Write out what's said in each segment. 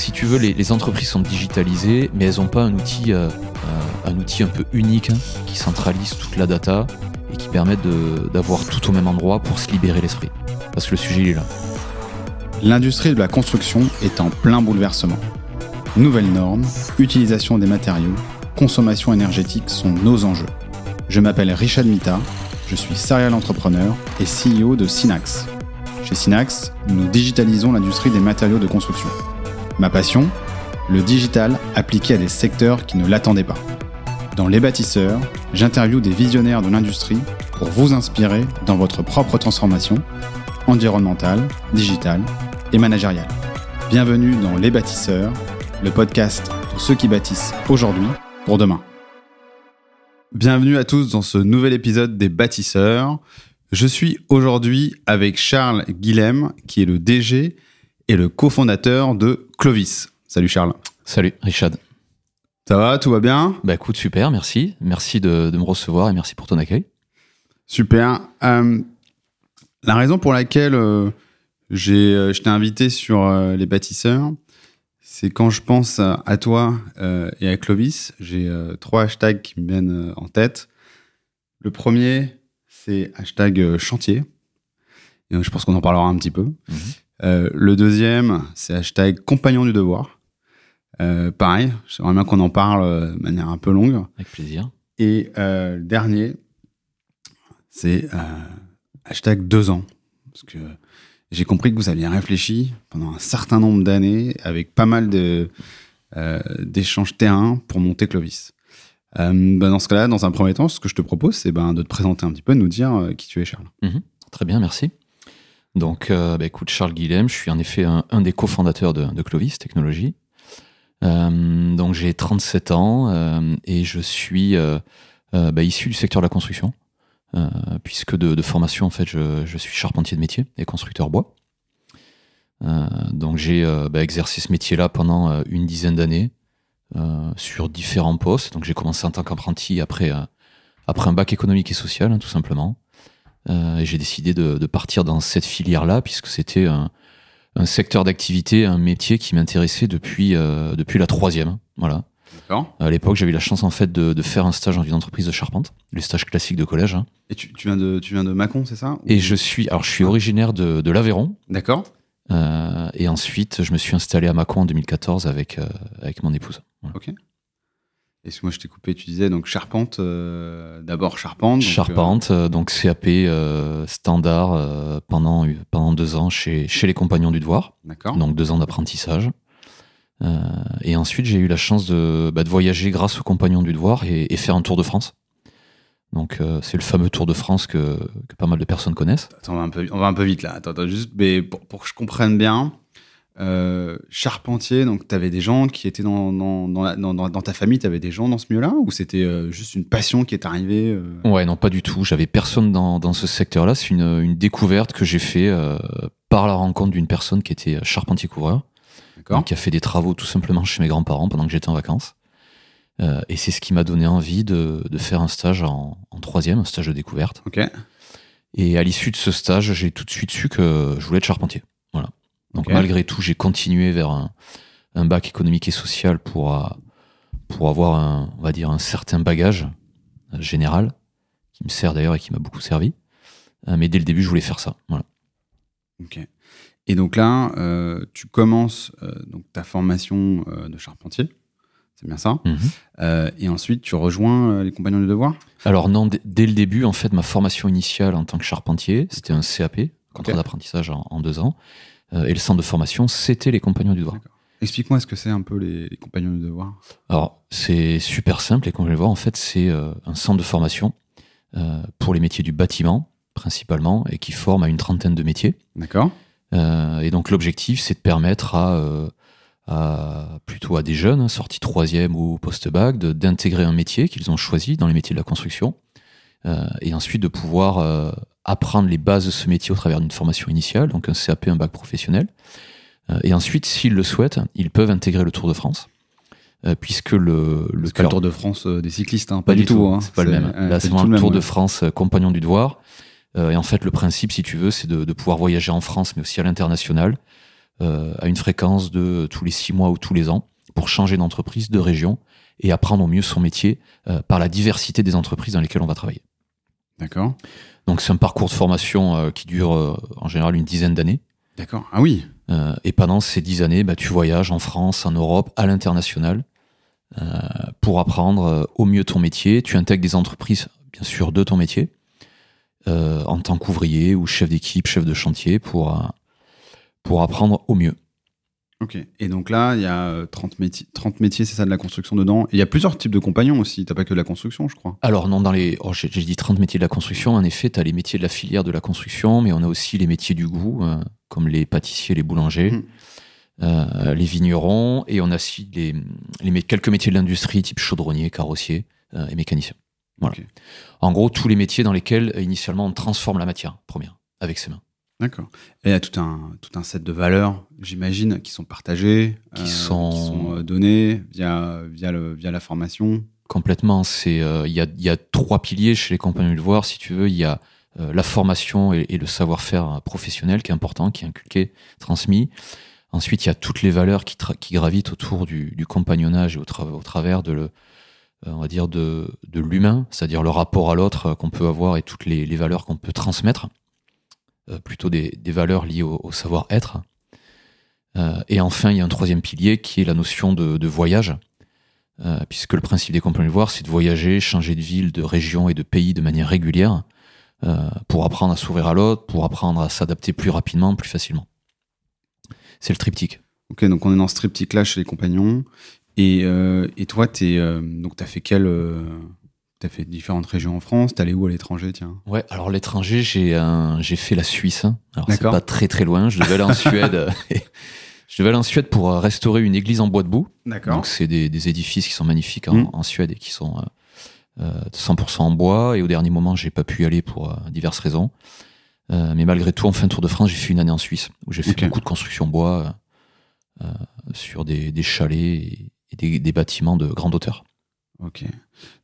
si tu veux, les, entreprises sont digitalisées, mais elles n'ont pas un outil, euh, un outil un peu unique hein, qui centralise toute la data et qui permet d'avoir tout au même endroit pour se libérer l'esprit. Parce que le sujet, il est là. L'industrie de la construction est en plein bouleversement. Nouvelles normes, utilisation des matériaux, consommation énergétique sont nos enjeux. Je m'appelle Richard Mita, je suis serial entrepreneur et CEO de Synax. Chez Synax, nous digitalisons l'industrie des matériaux de construction. Ma passion Le digital appliqué à des secteurs qui ne l'attendaient pas. Dans Les Bâtisseurs, j'interviewe des visionnaires de l'industrie pour vous inspirer dans votre propre transformation environnementale, digitale et managériale. Bienvenue dans Les Bâtisseurs, le podcast de ceux qui bâtissent aujourd'hui pour demain. Bienvenue à tous dans ce nouvel épisode des Bâtisseurs. Je suis aujourd'hui avec Charles Guilhem, qui est le DG et le cofondateur de Clovis. Salut Charles. Salut Richard. Ça va, tout va bien Bah écoute, super, merci. Merci de, me recevoir et merci pour ton accueil. Super. Euh, la raison pour laquelle euh, j'ai, euh, je t'ai invité sur les bâtisseurs, c'est quand je pense à toi et à Clovis, j'ai trois hashtags qui me viennent en tête. Le premier, c'est hashtag chantier. je pense qu'on en parlera un petit peu. Mhm. le deuxième, c'est hashtag compagnon du devoir. Euh, pareil, j'aimerais bien qu'on en parle euh, de manière un peu longue. Avec plaisir. Et euh, le dernier, c'est hashtag deux ans. Parce que j'ai compris que vous aviez réfléchi pendant un certain nombre d'années avec pas mal d'échanges terrain pour monter Clovis. Ben, dans ce cas-là, dans un premier temps, ce que je te propose, c'est ben, de te présenter un petit peu, de nous dire qui tu es, Charles. Mhm. Très bien, merci. Donc, bah, écoute, Charles Guilhem, je suis en effet un, des cofondateurs de, Clovis Technologies. Euh, donc j'ai 37 ans euh, et je suis euh, bah, issu du secteur de la construction, puisque de, formation en fait je, suis charpentier de métier et constructeur bois. donc j'ai bah, exercé ce métier-là pendant une dizaine d'années sur différents postes. Donc j'ai commencé en tant qu'apprenti après après un bac économique et social, hein, tout simplement. Et j'ai décidé de, de, partir dans cette filière-là, puisque c'était un, un secteur d'activité, un métier qui m'intéressait depuis, euh, depuis la troisième. Voilà. À l'époque, j'avais eu la chance en fait de, faire un stage dans une entreprise de charpente, le stage classique de collège. Hein. Et tu, viens de, tu viens de Mâcon, c'est ça? Et je suis, alors je suis originaire de, de l'Aveyron. D'accord. Euh, et ensuite, je me suis installé à Mâcon en 2014 avec, euh, avec mon épouse. Ok. Et moi je t'ai coupé, tu disais donc charpente, euh, d'abord charpente. charpente, euh, donc CAP euh, standard pendant, pendant deux ans chez, chez les compagnons du devoir. D'accord. Donc deux ans d'apprentissage. et ensuite j'ai eu la chance de, bah, de, voyager grâce aux compagnons du devoir et, faire un tour de France. Donc c'est le fameux Tour de France que, que, pas mal de personnes connaissent. Attends, on va un peu, on va un peu vite là. Attends, attends juste, mais pour, pour, que je comprenne bien, euh, charpentier, donc tu avais des gens qui étaient dans, dans, dans, ta famille, tu avais des gens dans ce milieu-là Ou c'était euh, juste une passion qui est arrivée euh? Ouais, non, pas du tout. J'avais personne dans, ce secteur-là. C'est une, une, découverte que j'ai fait par la rencontre d'une personne qui était charpentier-couvreur, qui a fait des travaux tout simplement chez mes grands-parents pendant que j'étais en vacances. et c'est ce qui m'a donné envie de, de, faire un stage en, en, troisième, un stage de découverte. Ok. Et à l'issue de ce stage, j'ai tout de suite su que je voulais être charpentier. Donc malgré tout, j'ai continué vers un, bac économique et social pour, euh, pour avoir un, on va dire, un certain bagage euh, général, qui me sert d'ailleurs et qui m'a beaucoup servi. Euh, mais dès le début, je voulais faire ça. Voilà. Ok. Et donc là, tu commences donc ta formation de charpentier. C'est bien ça. Mhm. et ensuite, tu rejoins les compagnons du devoir? Alors non, dès le début, en fait, ma formation initiale en tant que charpentier, c'était un CAP, contrat d'apprentissage en, deux ans. Euh, et le centre de formation, c'était les Compagnons du Devoir. Explique-moi ce que c'est un peu les, Compagnons du Devoir. Alors, c'est super simple. Les Compagnons du Devoir, en fait, c'est euh, un centre de formation euh, pour les métiers du bâtiment, principalement, et qui forme à une trentaine de métiers. D'accord. et donc, l'objectif, c'est de permettre à, plutôt à des jeunes, sortis troisième ou post-bac, d'intégrer un métier qu'ils ont choisi dans les métiers de la construction, et ensuite de pouvoir apprendre les bases de ce métier au travers d'une formation initiale, donc un CAP, un bac professionnel. Euh, et ensuite, s'ils le souhaitent, ils peuvent intégrer le Tour de France. Euh, puisque le, le, Tour de France euh, des cyclistes, hein, pas, du tout. Hein. c'est pas le même. Là, c'est le Tour de France compagnon du devoir. et en fait, le principe, si tu veux, c'est de, pouvoir voyager en France, mais aussi à l'international, à une fréquence de tous les six mois ou tous les ans pour changer d'entreprise, de région et apprendre au mieux son métier par la diversité des entreprises dans lesquelles on va travailler. D'accord. Donc c'est un parcours de formation qui dure en général une dizaine d'années. D'accord. Ah oui. et pendant ces dix années, bah, tu voyages en France, en Europe, à l'international pour apprendre au mieux ton métier. Tu intègres des entreprises, bien sûr, de ton métier. Euh, en tant qu'ouvrier ou chef d'équipe, chef de chantier pour, euh, pour apprendre au mieux. Ok. Et donc là, il y a 30 métiers, 30 métiers c'est ça, de la construction dedans. il y a plusieurs types de compagnons aussi. T'as pas que de la construction, je crois. Alors, non, dans les. Oh, j'ai dit 30 métiers de la construction. En effet, tu as les métiers de la filière de la construction, mais on a aussi les métiers du goût, euh, comme les pâtissiers, les boulangers, mmh. les vignerons, et on a aussi les, les, quelques métiers de l'industrie, type chaudronnier, carrossier et mécanicien. En gros, tous les métiers dans lesquels euh, initialement on transforme la matière première avec ses mains. D'accord. Et il y a tout un, tout un set de valeurs, j'imagine, qui sont partagées, qui, euh, sont... Euh, données via, via, le, via la formation. Complètement. Il y, a, y, a, trois piliers chez les compagnons du voir, si tu veux. Il y a la formation et, le savoir-faire professionnel qui est important, qui est inculqué, transmis. Ensuite, il y a toutes les valeurs qui, qui gravitent autour du, du compagnonnage et au, au travers de le, euh, on va dire, de, de l'humain, c'est-à-dire le rapport à l'autre euh, qu'on peut avoir et toutes les, les valeurs qu'on peut transmettre, euh, plutôt des, valeurs liées au, savoir-être. et enfin, il y a un troisième pilier qui est la notion de, voyage, puisque le principe des compagnons de voir, c'est de voyager, changer de ville, de région et de pays de manière régulière, pour apprendre à s'ouvrir à l'autre, pour apprendre à s'adapter plus rapidement, plus facilement. C'est le triptyque. Ok, donc on est dans ce triptyque-là chez les compagnons. Et, euh, et toi, tu euh, as fait euh, T'as fait différentes régions en France. T'es allé où à l'étranger, tiens? Ouais, alors l'étranger, j'ai j'ai fait la Suisse. Alors c'est pas très très loin. Je devais aller en Suède. je devais aller en Suède pour restaurer une église en bois de boue. D'accord. Donc c'est des, des, édifices qui sont magnifiques en, mmh. en Suède et qui sont euh, 100% en bois. Et au dernier moment, j'ai pas pu y aller pour diverses raisons. mais malgré tout, en fin de Tour de France, j'ai fait une année en Suisse où j'ai fait beaucoup de construction bois sur des, des chalets. Et, et des, bâtiments de grande hauteur. Ok.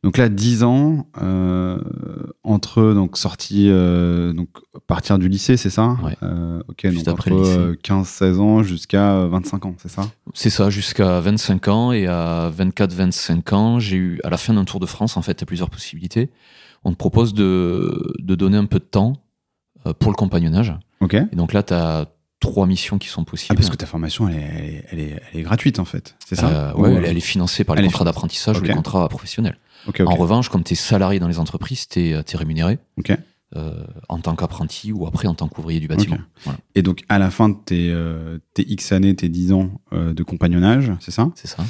Donc là, 10 ans, euh, entre donc sortie, euh, donc partir du lycée, c'est ça? Ouais. euh, Ok, donc après 15-16 ans jusqu'à 25 ans, c'est ça? C'est ça, jusqu'à 25 ans. Et à 24-25 ans, j'ai eu, à la fin d'un Tour de France, en fait, as plusieurs possibilités. On te propose de, de donner un peu de temps euh, pour le compagnonnage. Ok. Et donc là, tu as trois missions qui sont possibles. Ah, parce que ta formation, elle est, elle est, elle est gratuite en fait, c'est ça euh, Oui, elle, est financée par les contrats d'apprentissage ou les contrats professionnels. En revanche, comme tu es salarié dans les entreprises, tu es, es, rémunéré euh, en tant qu'apprenti ou après en tant qu'ouvrier du bâtiment. Et donc, à la fin de tes, euh, tes X années, tes 10 ans de compagnonnage, c'est ça C'est ça.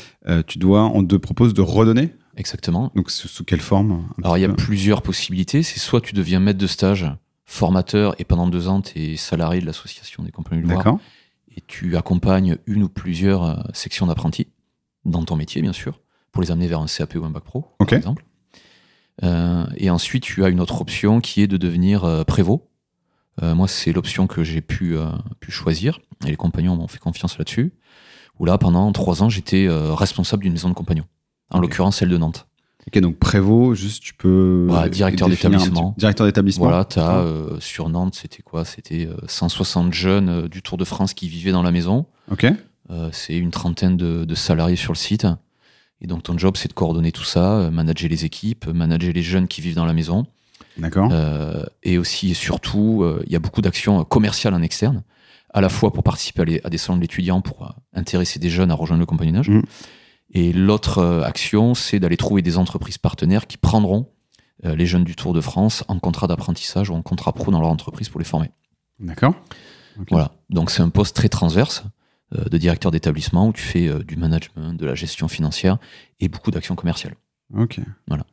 tu dois, on te propose de redonner Exactement. Donc, sous quelle forme Alors, il y a plusieurs possibilités. C'est soit tu deviens maître de stage formateur et pendant deux ans, tu es salarié de l'association des compagnies de Loire. Et tu accompagnes une ou plusieurs euh, sections d'apprentis dans ton métier, bien sûr, pour les amener vers un CAP ou un bac pro, par exemple. Euh, et ensuite, tu as une autre option qui est de devenir euh, prévôt. moi, c'est l'option que j'ai pu, pu choisir. Et les compagnons m'ont fait confiance là-dessus. Où là, pendant trois ans, j'étais responsable d'une maison de compagnons. En l'occurrence, celle de Nantes. Ok, donc prévôt, juste tu peux. directeur d'établissement. Directeur d'établissement. Voilà, tu as euh, sur Nantes, c'était quoi? C'était 160 euh, jeunes euh, du Tour de France qui vivaient dans la maison. Ok. c'est une trentaine de, salariés sur le site. Et donc ton job, c'est de coordonner tout ça, manager les équipes, manager les jeunes qui vivent dans la maison. D'accord. et aussi et surtout, il y a beaucoup d'actions commerciales en externe, à la fois pour participer à, des salons d'étudiants, pour intéresser des jeunes à rejoindre le compagnonnage. Mmh. Et l'autre euh, action, c'est d'aller trouver des entreprises partenaires qui prendront euh, les jeunes du Tour de France en contrat d'apprentissage ou en contrat pro dans leur entreprise pour les former. D'accord. Voilà. Donc c'est un poste très transverse euh, de directeur d'établissement où tu fais du management, de la gestion financière et beaucoup d'actions commerciales. Ok. Voilà.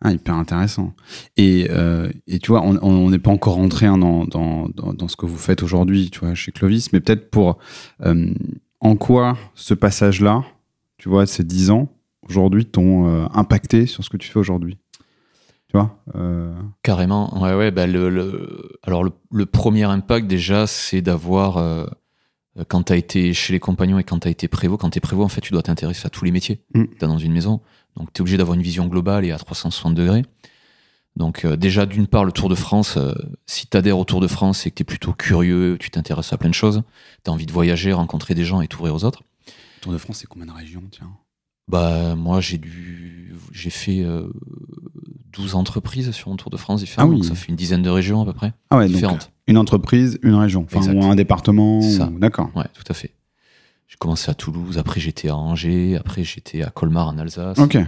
Ah, hyper intéressant. Et, et tu vois, on n'est pas encore rentré hein, dans, dans, dans, ce que vous faites aujourd'hui, tu vois, chez Clovis, mais peut-être pour en quoi ce passage-là, tu vois, ces 10 ans, aujourd'hui, t'ont euh, impacté sur ce que tu fais aujourd'hui Tu vois euh, Carrément, ouais, ouais. Bah, le, alors, le, premier impact, déjà, c'est d'avoir. Euh, quand tu as été chez les compagnons et quand tu as été prévôt, quand tu es prévôt, en fait, tu dois t'intéresser à tous les métiers. Mm. Tu dans une maison. Donc, tu es obligé d'avoir une vision globale et à 360 degrés. Donc euh, déjà d'une part le Tour de France, si tu adhères au Tour de France, c'est que tu es plutôt curieux, tu t'intéresses à plein de choses, tu as envie de voyager, rencontrer des gens et t'ouvrir aux autres. Tour de France, c'est combien de régions, tiens? Bah moi j'ai dû j'ai fait euh, 12 entreprises sur un Tour de France différent, Ah oui. donc ça fait une dizaine de régions à peu près. Ah ouais, donc Différentes. une entreprise, une région, enfin ou un département. Ou- D'accord. Ouais, tout à fait. J'ai commencé à Toulouse, après j'étais à Angers, après j'étais à Colmar en Alsace, Ok. à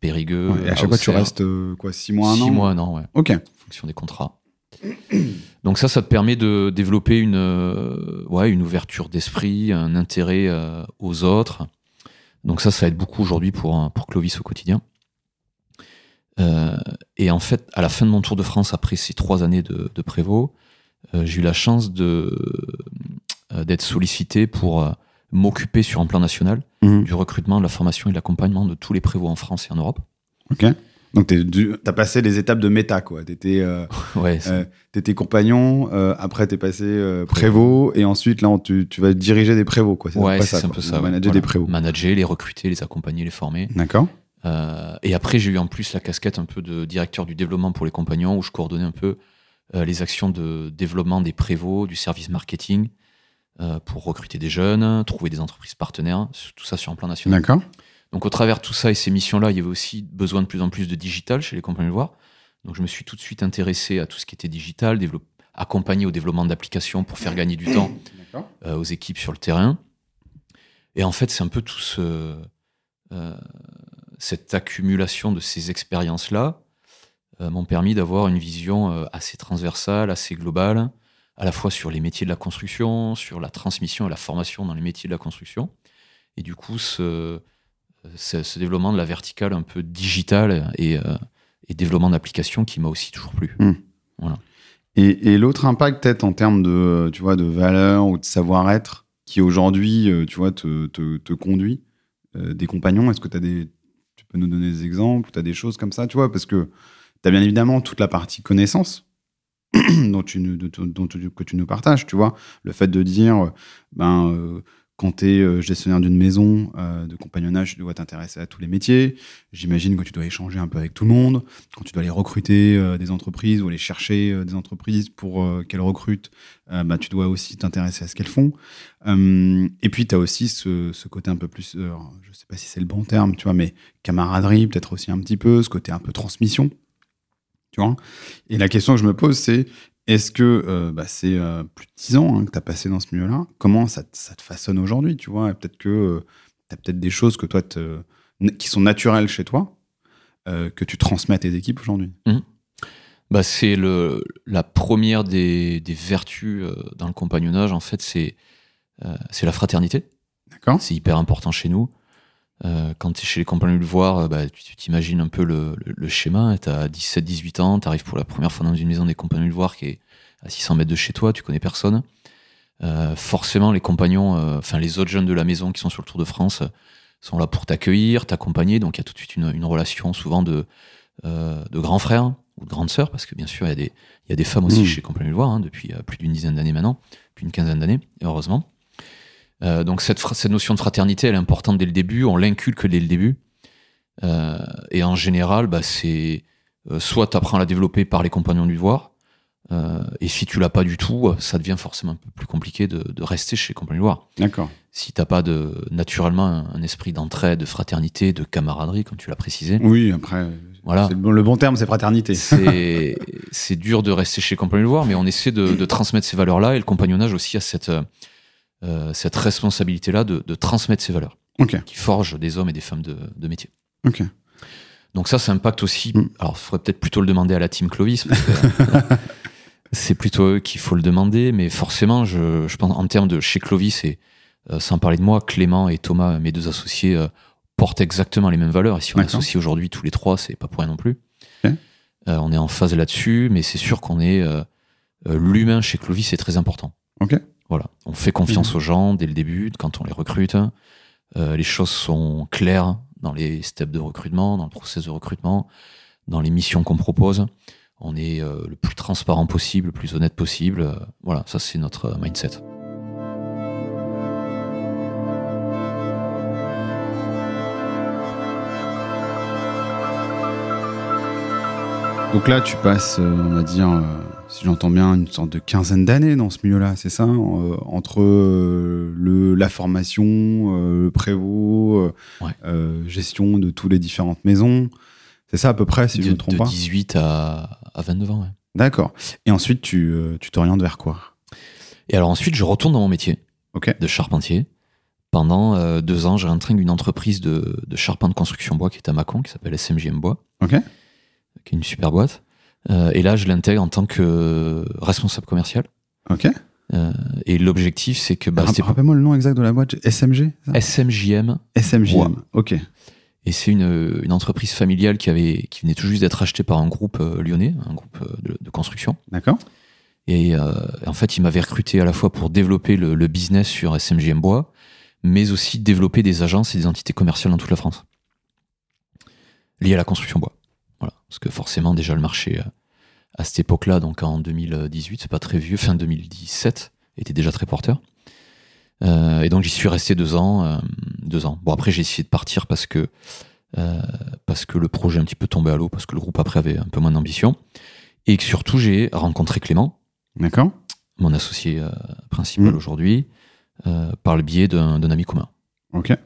Périgueux. Ouais, et à chaque fois, tu restes euh, quoi, six mois, un Six an mois, non, ouais. Ok. en fonction des contrats. Donc ça, ça te permet de développer une, euh, ouais, une ouverture d'esprit, un intérêt euh, aux autres. Donc ça, ça aide beaucoup aujourd'hui pour, un- pour Clovis au quotidien. Euh, et en fait, à la fin de mon Tour de France, après ces trois années de, de prévôt, euh, j'ai eu la chance euh, d'être sollicité pour euh, m'occuper sur un plan national Mhm. du recrutement, de la formation et de l'accompagnement de tous les prévôts en France et en Europe. Ok. Donc, t'es du- t'as passé les étapes de méta, quoi. T'étais euh, Ouais, c'est- euh, t'étais compagnon, euh, après t'es passé euh, prévôt, et ensuite, là, on- tu, tu vas diriger des prévôts, quoi. ouais, c'est un peu ça. Manager Voilà. des prévôts. Manager, les recruter, les accompagner, les former. D'accord. Euh, et après, j'ai eu en plus la casquette un peu de directeur du développement pour les compagnons, où je coordonnais un peu euh, les actions de développement des prévôts, du service marketing, euh, pour recruter des jeunes, trouver des entreprises partenaires, tout ça sur un plan national. D'accord. Donc au travers de tout ça et ces missions-là, il y avait aussi besoin de plus en plus de digital chez les compagnons de voir. Donc je me suis tout de suite intéressé à tout ce qui était digital, accompagné au développement d'applications pour faire gagner du temps euh, aux équipes sur le terrain. Et en fait, c'est un peu tout ce, euh, cette accumulation de ces expériences-là euh, m'ont permis d'avoir une vision assez transversale, assez globale, à la fois sur les métiers de la construction, sur la transmission et la formation dans les métiers de la construction. Et du coup, ce, ce, ce développement de la verticale un peu digitale et, euh, et développement d'applications qui m'a aussi toujours plu. Et, et l'autre impact, peut-être en termes de, tu vois, de valeur ou de savoir-être, qui aujourd'hui, euh, tu vois, te, te, te conduit, euh, des compagnons, est-ce que tu as des, tu peux nous donner des exemples, tu as des choses comme ça, tu vois, parce que tu as bien évidemment toute la partie connaissance dont tu, dont tu- que tu nous partages, tu vois, le fait de dire, ben, euh, quand tu es gestionnaire d'une maison euh, de compagnonnage, tu dois t'intéresser à tous les métiers. J'imagine que tu dois échanger un peu avec tout le monde. Quand tu dois aller recruter euh, des entreprises ou aller chercher euh, des entreprises pour euh, qu'elles recrutent, euh, bah, tu dois aussi t'intéresser à ce qu'elles font. Euh, et puis, tu as aussi ce, côté un peu plus, euh, je sais pas si c'est le bon terme, tu vois, mais camaraderie, peut-être aussi un petit peu, ce côté un peu transmission. Tu vois Et la question que je me pose, c'est est-ce que euh, bah, c'est euh, plus de 10 ans hein, que tu as passé dans ce milieu-là? Comment ça, te- ça te façonne aujourd'hui Tu vois? Peut-être que tu as peut-être des choses que toi te- qui sont naturelles chez toi, euh, que tu transmets à tes équipes aujourd'hui. Bah, c'est le, la première des, des vertus euh, dans le compagnonnage, en fait, c'est euh, c'est la fraternité. D'accord C'est hyper important chez nous. Euh, quand tu es chez les compagnons de voir, euh, bah, tu t'imagines un peu le, le, le schéma. Tu as 17-18 ans, tu arrives pour la première fois dans une maison des compagnons de voir qui est à 600 mètres de chez toi, tu connais personne. Euh, forcément, les compagnons, euh, enfin les autres jeunes de la maison qui sont sur le Tour de France, sont là pour t'accueillir, t'accompagner. Donc il y a tout de suite une, une relation souvent de, de grands frères ou de grandes sœurs, parce que bien sûr, il y a des, il y a des femmes aussi Mmh. chez Compagnons de Voir, hein, depuis plus d'une dizaine d'années maintenant, plus une quinzaine d'années, heureusement. Euh, donc cette, notion de fraternité, elle est importante dès le début, on l'inculque dès le début. Euh, et en général, bah, c'est euh, soit tu apprends à la développer par les compagnons du devoir, et si tu l'as pas du tout, ça devient forcément un peu plus compliqué de, de rester chez les compagnons du devoir. D'accord. Si t'as pas de, naturellement un, un esprit d'entraide, de fraternité, de camaraderie, comme tu l'as précisé, Oui, après, Voilà. le, bon, le bon terme, c'est fraternité. c'est dur de rester chez les compagnons du devoir, mais on essaie de, de transmettre ces valeurs-là, et le compagnonnage aussi a cette, euh, cette responsabilité-là de, de transmettre ces valeurs, qui forgent des hommes et des femmes de, de métier. Donc ça, ça impacte aussi. Mm. Alors, il faudrait peut-être plutôt le demander à la team Clovis. que, c'est plutôt eux qu'il faut le demander. Mais forcément, je, je pense en termes de chez Clovis et euh, sans parler de moi, Clément et Thomas, mes deux associés, euh, portent exactement les mêmes valeurs. Et si on associe aujourd'hui tous les trois, c'est pas pour rien non plus. Euh, on est en phase là-dessus, mais c'est sûr qu'on est euh, euh, l'humain chez Clovis est très important. Ok. Voilà, on fait confiance Mhm. aux gens dès le début quand on les recrute. Euh, les choses sont claires dans les steps de recrutement, dans le process de recrutement, dans les missions qu'on propose. On est euh, le plus transparent possible, le plus honnête possible. Euh, voilà, ça c'est notre mindset. Donc là, tu passes, on va dire, si j'entends bien, une sorte de quinzaine d'années dans ce milieu-là, c'est ça euh, Entre euh, le, la formation, euh, le prévôt, Ouais. gestion de toutes les différentes maisons. C'est ça à peu près, si je ne me trompe de pas 18 à, à 29 ans. ouais. D'accord. Et ensuite, tu tu t'orientes vers quoi? Et alors ensuite, je retourne dans mon métier de charpentier. Pendant deux ans, j'ai rentré une entreprise de, de charpente construction bois qui est à Mâcon, qui s'appelle SMJM Bois, qui est une super boîte. Euh, et là, je l'intègre en tant que responsable commercial. Ok. Euh, et l'objectif, c'est que bah, Rappelle-moi le nom exact de la boîte. SMG SMJM. Bois. Ok. Et c'est une, une entreprise familiale qui, avait, qui venait tout juste d'être achetée par un groupe euh, lyonnais, un groupe euh, de, de construction. D'accord. Et euh, en fait, il m'avait recruté à la fois pour développer le, le business sur SMGM Bois, mais aussi développer des agences et des entités commerciales dans toute la France. Liées à la construction bois. Voilà. Parce que forcément, déjà, le marché euh, à cette époque-là, donc en 2018, c'est pas très vieux, fin 2017, était déjà très porteur. Euh, et donc, j'y suis resté deux ans. euh, deux ans. Bon, après, j'ai essayé de partir parce que, euh, parce que le projet un petit peu tombé à l'eau, parce que le groupe après avait un peu moins d'ambition. Et que surtout, j'ai rencontré Clément, D'accord. mon associé principal Mm. aujourd'hui, par le biais d'un ami commun. Ok.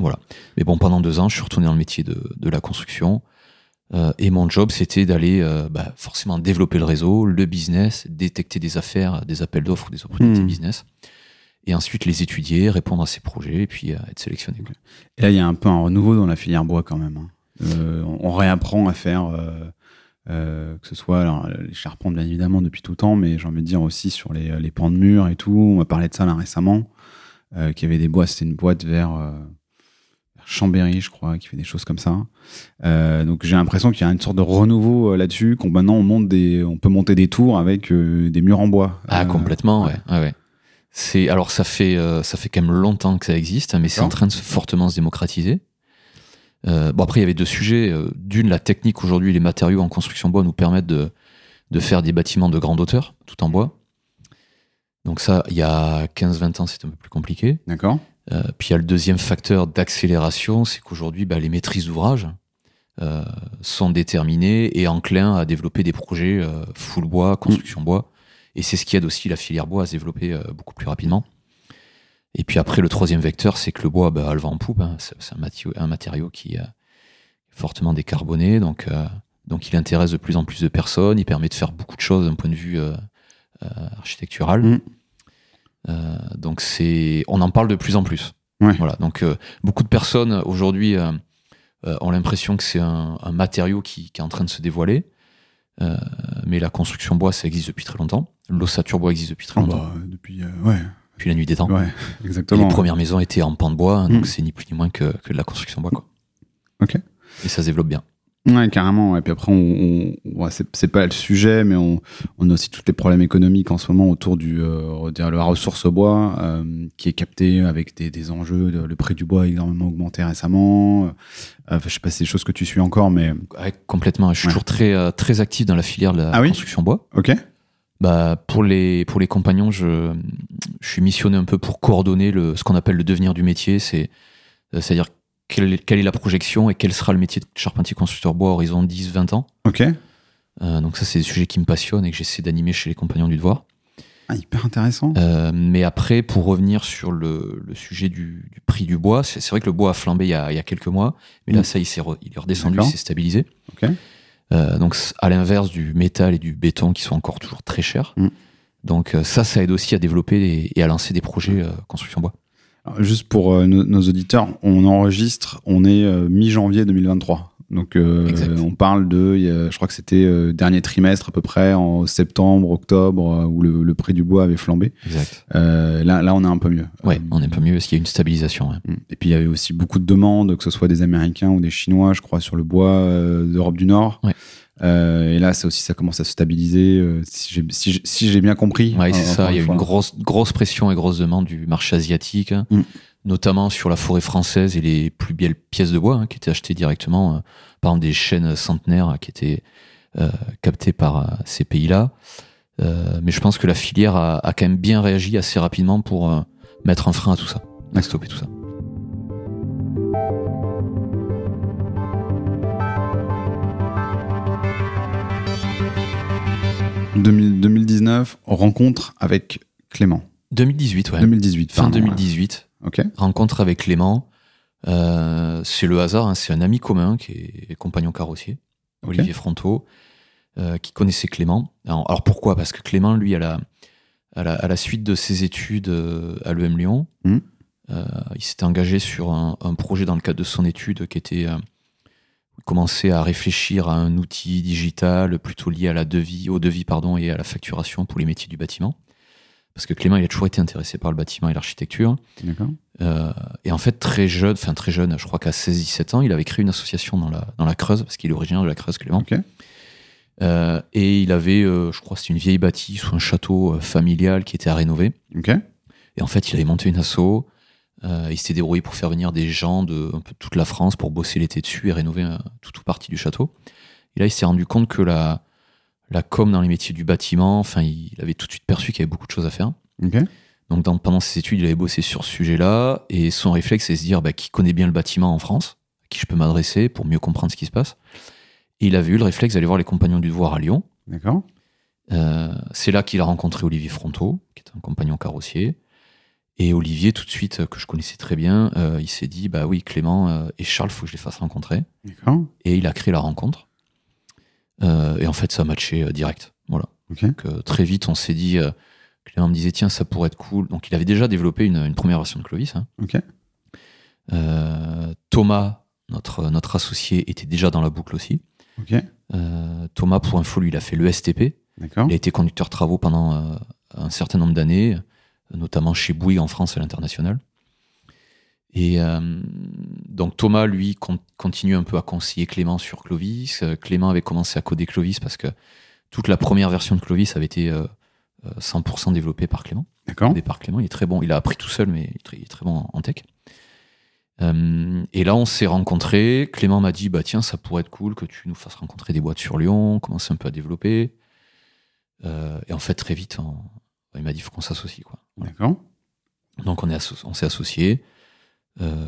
Mais bon, pendant deux ans, je suis retourné dans le métier de, de la construction. Euh, et mon job, c'était d'aller euh, bah, forcément développer le réseau, le business, détecter des affaires, des appels d'offres ou des opportunités Mm. business. Et ensuite les étudier, répondre à ces projets et puis euh, être sélectionné. Et là, il y a un peu un renouveau dans la filière bois quand même. hein. On on réapprend à faire, que ce soit alors, les charpentes bien évidemment depuis tout le temps, mais j'ai envie de dire aussi sur les, les pans de murs et tout. On m'a parlé de ça là récemment, qu'il y avait des bois. C'était une boîte vers Chambéry, je crois, qui fait des choses comme ça. Euh, donc j'ai l'impression qu'il y a une sorte de renouveau euh, là-dessus. Qu'on maintenant on monte des, on peut monter des tours avec euh, des murs en bois. Ah, complètement, ouais. ouais, ouais. C'est alors ça fait ça fait quand même longtemps que ça existe, mais c'est en train de se fortement se démocratiser. Bon après il y avait deux sujets. D'une la technique aujourd'hui, les matériaux en construction bois nous permettent de de faire des bâtiments de grande hauteur, tout en bois. Donc ça, il y a 15-20 ans, c'était un peu plus compliqué. D'accord. Euh, puis il y a le deuxième facteur d'accélération, c'est qu'aujourd'hui, bah, les maîtrises d'ouvrage euh, sont déterminées et enclins à développer des projets euh, full bois, construction bois. Et c'est ce qui aide aussi la filière bois à se développer beaucoup plus rapidement. Et puis après, le troisième vecteur, c'est que le bois, bah, le vent en poupe. hein. C'est un, matériau- qui est fortement décarboné, donc, donc il intéresse de plus en plus de personnes. Il permet de faire beaucoup de choses d'un point de vue architectural. Mm. Euh, donc c'est, on en parle de plus en plus. Ouais. Voilà. Donc euh, beaucoup de personnes aujourd'hui euh, ont l'impression que c'est un, un matériau qui, qui est en train de se dévoiler. Euh, mais la construction bois, ça existe depuis très longtemps. L'ossature bois existe depuis très Ah longtemps. bah, depuis, euh, ouais, Depuis la nuit des temps. ouais, exactement. les premières maisons étaient en pan de bois, hein, donc Mm. c'est ni plus ni moins que, que de la construction bois. Quoi. Ok. Et ça se développe bien. Ouais, carrément. Et puis après, on, on- ouais, c'est pas le sujet, mais on, on a aussi tous les problèmes économiques en ce moment autour du, euh, dire, la ressource bois, euh, qui est captée avec des, des enjeux. de- le prix du bois a énormément augmenté récemment. Euh, Enfin, je sais pas si c'est des choses que tu suis encore, mais Ouais, complètement. Je suis Ouais. toujours très, euh, très actif dans la filière de la Ah oui construction bois. ok. Bah, pour, les, pour les compagnons, je, je suis missionné un peu pour coordonner le, ce qu'on appelle le devenir du métier. C'est, C'est-à-dire quelle, est- quelle est la projection et quel sera le métier de charpentier constructeur bois horizon 10-20 ans. Ok. Euh, donc ça, c'est des sujets qui me passionnent et que j'essaie d'animer chez les compagnons du devoir. Ah, hyper intéressant. Euh, mais après, pour revenir sur le, le sujet du, du prix du bois, c'est vrai que le bois a flambé il y a, il y a quelques mois, mais là, Mm. ça, il, s'est re- il est redescendu, il s'est stabilisé. Ok. Euh, donc, à l'inverse du métal et du béton qui sont encore toujours très chers. Mm. Donc, ça, ça aide aussi à développer des- et à lancer des projets construction bois. Alors, juste pour euh, nos, nos auditeurs, on enregistre, on est euh, mi-janvier 2023. Donc, euh, on parle de, je crois que c'était dernier trimestre à peu près, en septembre, octobre, où le, le prix du bois avait flambé. Exact. Là, là, on est un peu mieux. Euh, on est un peu mieux parce qu'il y a une stabilisation. ouais. Mm. Et puis il y avait aussi beaucoup de demandes, que ce soit des Américains ou des Chinois, je crois, sur le bois d'Europe du Nord. Ouais. Euh, et là, ça aussi, ça commence à se stabiliser. euh, si j'ai si si bien compris. Ouais, c'est ça. Il y a eu une grosse, grosse pression et grosse demande du marché asiatique, hein, Mm. notamment sur la forêt française et les plus belles pièces de bois hein, qui étaient achetées directement euh, par des chaînes centenaires euh, qui étaient captées par ces pays-là. Mais je pense que la filière a, a quand même bien réagi assez rapidement pour mettre un frein à tout ça, à stopper tout ça. 2019, rencontre avec Clément. 2018, ouais. 2018. Fin pardon, 2018. ouais. Ok. Rencontre avec Clément. Euh, c'est le hasard, hein, c'est un ami commun qui est compagnon carrossier. Olivier Fronto, euh, qui connaissait Clément. Alors, alors pourquoi? Parce que Clément, lui, à la, à la, à la suite de ses études euh, à l'EM Lyon, euh, il s'était engagé sur un, un projet dans le cadre de son étude qui était. Commençait à réfléchir à un outil digital plutôt lié à la devis, au devis pardon, et à la facturation pour les métiers du bâtiment. Parce que Clément, il a toujours été intéressé par le bâtiment et l'architecture. Euh, et en fait, très jeune, enfin très jeune, je crois qu'à 16-17 ans, il avait créé une association dans la, dans la Creuse, parce qu'il est originaire de la Creuse, Clément. Euh, et il avait, euh, je crois, c'était une vieille bâtisse ou un château familial qui était à rénover. Et en fait, il avait monté une asso. Euh, il s'était débrouillé pour faire venir des gens de un peu toute la France pour bosser l'été dessus et rénover euh, tout ou partie du château. Et là, il s'est rendu compte que la, la com dans les métiers du bâtiment, enfin, il avait tout de suite perçu qu'il y avait beaucoup de choses à faire. Donc dans- pendant ses études, il avait bossé sur ce sujet-là, et son réflexe, c'est de se dire bah, qui connaît bien le bâtiment en France, à qui je peux m'adresser pour mieux comprendre ce qui se passe. Et il avait eu le réflexe d'aller voir les compagnons du devoir à Lyon. D'accord. Euh, c'est là qu'il a rencontré Olivier Fronto, qui est un compagnon carrossier. Et Olivier, tout de suite, euh, que je connaissais très bien, euh, il s'est dit bah oui, Clément euh, et Charles, faut que je les fasse rencontrer. Et il a créé la rencontre. Euh, et en fait, ça a matché direct. Voilà. Donc très vite, on s'est dit, Clément me disait, tiens, ça pourrait être cool. Donc il avait déjà développé une, une première version de Clovis. hein. Thomas, notre, notre associé, était déjà dans la boucle aussi. Thomas, pour info, lui, il a fait le STP. Il a été conducteur travaux pendant un certain nombre d'années, notamment chez Bouygues en France et à l'international. Et euh, donc Thomas, lui, con- continue un peu à conseiller Clément sur Clovis. Euh, Clément avait commencé à coder Clovis parce que toute la première version de Clovis avait été euh, euh, 100% développée par Clément. D'accord. Par Clément, il est très bon. Il a appris tout seul, mais il est très, bon en- en tech. Euh, et là, on s'est rencontrés. Clément m'a dit, bah tiens, ça pourrait être cool que tu nous fasses rencontrer des boîtes sur Lyon, commencer un peu à développer. Euh, et en fait, très vite, on- il m'a dit, faut qu'on s'associe, quoi. Voilà. D'accord. Donc on est asso- on s'est associés. Euh,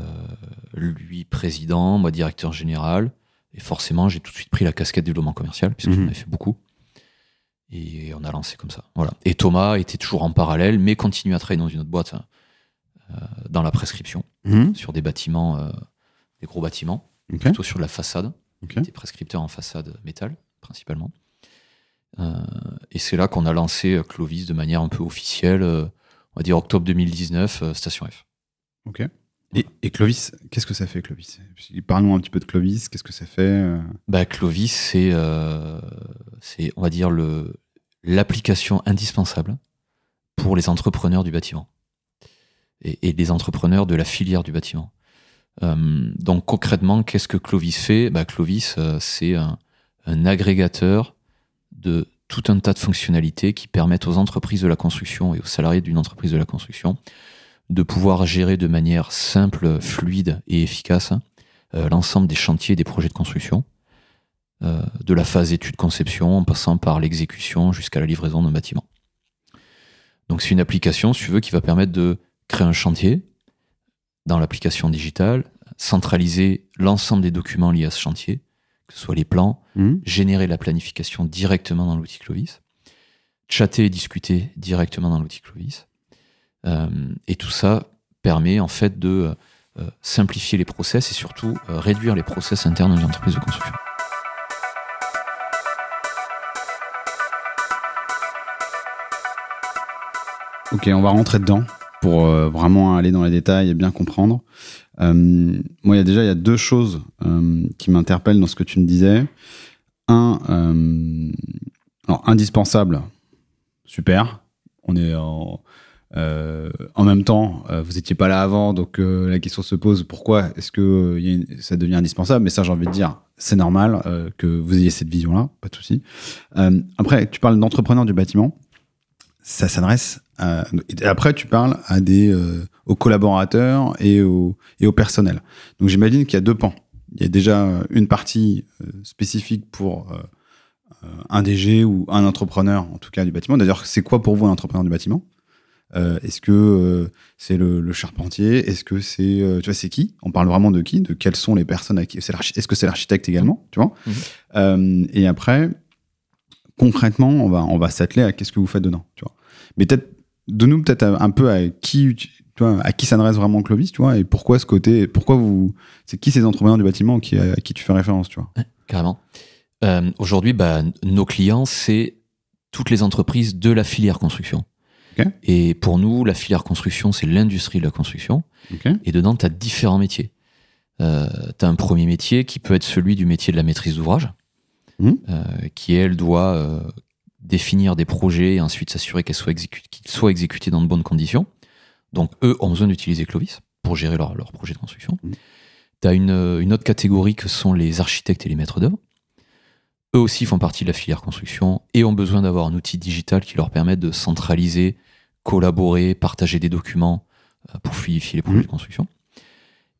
lui président, moi directeur général. Et forcément, j'ai tout de suite pris la casquette développement commercial, puisque j'en Mhm. ai fait beaucoup. Et on a lancé comme ça. Voilà. Et Thomas était toujours en parallèle, mais continue à travailler dans une autre boîte, hein, euh, dans la prescription, Mhm. sur des bâtiments, euh, des gros bâtiments, plutôt sur la façade. Ok. Il était prescripteur en façade métal, principalement. Euh, et c'est là qu'on a lancé euh, Clovis de manière un peu officielle, euh, on va dire octobre 2019, euh, Station F. Ok. Et, et Clovis, qu'est-ce que ça fait, Clovis? Parlons un petit peu de Clovis. Qu'est-ce que ça fait Bah, Clovis, c'est, euh, c'est, on va dire, le, l'application indispensable pour les entrepreneurs du bâtiment et, et les entrepreneurs de la filière du bâtiment. Euh, donc concrètement, qu'est-ce que Clovis fait? Bah, Clovis, euh, c'est un, un agrégateur de tout un tas de fonctionnalités qui permettent aux entreprises de la construction et aux salariés d'une entreprise de la construction de pouvoir gérer de manière simple, fluide et efficace euh, l'ensemble des chantiers et des projets de construction, euh, de la phase étude-conception en passant par l'exécution jusqu'à la livraison d'un bâtiment. Donc c'est une application, si tu veux, qui va permettre de créer un chantier dans l'application digitale, centraliser l'ensemble des documents liés à ce chantier, que ce soit les plans, Mhm. générer la planification directement dans l'outil Clovis, chatter et discuter directement dans l'outil Clovis. Euh, et tout ça permet en fait de euh, simplifier les process et surtout euh, réduire les process internes d'une entreprise de construction. Ok, on va rentrer dedans pour euh, vraiment aller dans les détails et bien comprendre. Euh, moi, il y a déjà y a deux choses euh, qui m'interpellent dans ce que tu me disais. Un, indispensable, super. On est en, en même temps, vous étiez pas là avant, donc la question se pose pourquoi est-ce que ça devient indispensable? Mais ça, j'ai envie de dire, c'est normal que vous ayez cette vision-là, pas de souci. Après, tu parles d'entrepreneurs du bâtiment ça s'adresse à... et après tu parles à des euh, aux collaborateurs et au et au personnel. Donc j'imagine qu'il y a deux pans. Il y a déjà une partie euh, spécifique pour euh, euh, un DG ou un entrepreneur en tout cas du bâtiment. D'ailleurs, c'est quoi pour vous un entrepreneur du bâtiment? Euh, Est-ce que euh, c'est le, le charpentier? Est-ce que c'est euh, tu vois c'est qui? On parle vraiment de qui? De quelles sont les personnes à qui Est-ce que c'est l'architecte également Tu vois? Euh, Et après concrètement, on va, on va s'atteler à qu'est-ce que vous faites dedans, tu vois? Mais peut-être, de nous peut-être un peu à qui, tu vois, à qui s'adresse vraiment Clovis, tu vois, et pourquoi ce côté, pourquoi vous, c'est qui ces entrepreneurs du bâtiment qui, à qui tu fais référence, tu vois? carrément. Euh, aujourd'hui, bah, nos clients, c'est toutes les entreprises de la filière construction. Et pour nous, la filière construction, c'est l'industrie de la construction. Et dedans, tu as différents métiers. Euh, tu as un premier métier qui peut être celui du métier de la maîtrise d'ouvrage, euh, qui, elle, doit euh, définir des projets et ensuite s'assurer qu'elles soient exécu- qu'ils soient exécutés dans de bonnes conditions. Donc, eux ont besoin d'utiliser Clovis pour gérer leur, leur projet de construction. Mhm. Tu as une, euh, une autre catégorie que sont les architectes et les maîtres d'œuvre. Eux aussi font partie de la filière construction et ont besoin d'avoir un outil digital qui leur permette de centraliser, collaborer, partager des documents euh, pour fluidifier les projets Mhm. de construction.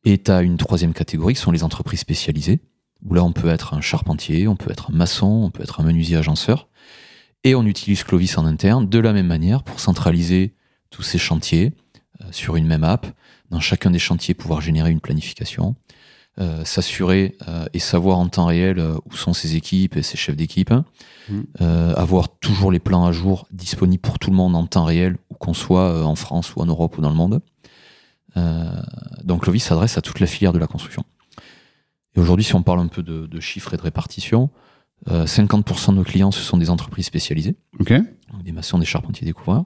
Et tu as une troisième catégorie qui sont les entreprises spécialisées, où là on peut être un charpentier, on peut être un maçon, on peut être un menuisier agenceur. Et on utilise Clovis en interne de la même manière pour centraliser tous ces chantiers euh, sur une même app. Dans chacun des chantiers, pouvoir générer une planification, euh, s'assurer euh, et savoir en temps réel où sont ses équipes et ses chefs d'équipe, Mhm. euh, avoir toujours les plans à jour disponibles pour tout le monde en temps réel, où qu'on soit en France ou en Europe ou dans le monde. Donc Clovis s'adresse à toute la filière de la construction. Et aujourd'hui, si on parle un peu de, de chiffres et de répartition, euh, 50% de nos clients, ce sont des entreprises spécialisées, Ok. donc des maçons, des charpentiers, des couvreurs.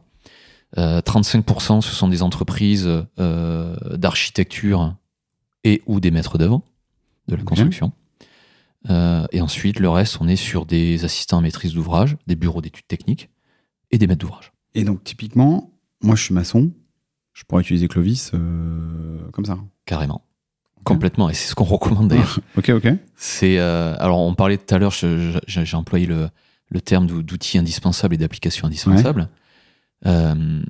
Euh, 35%, ce sont des entreprises euh, d'architecture et ou des maîtres d'œuvre de la construction. Euh, et ensuite, le reste, on est sur des assistants à maîtrise d'ouvrage, des bureaux d'études techniques et des maîtres d'ouvrage. Et donc, typiquement, moi, je suis maçon. Je pourrais utiliser Clovis euh, comme ça. Carrément. Complètement. Et c'est ce qu'on recommande d'ailleurs. Ok, ok. C'est euh, alors on parlait tout à l'heure, j'ai employé le, le terme d'ou- d'outils indispensables et d'applications indispensables. Euh,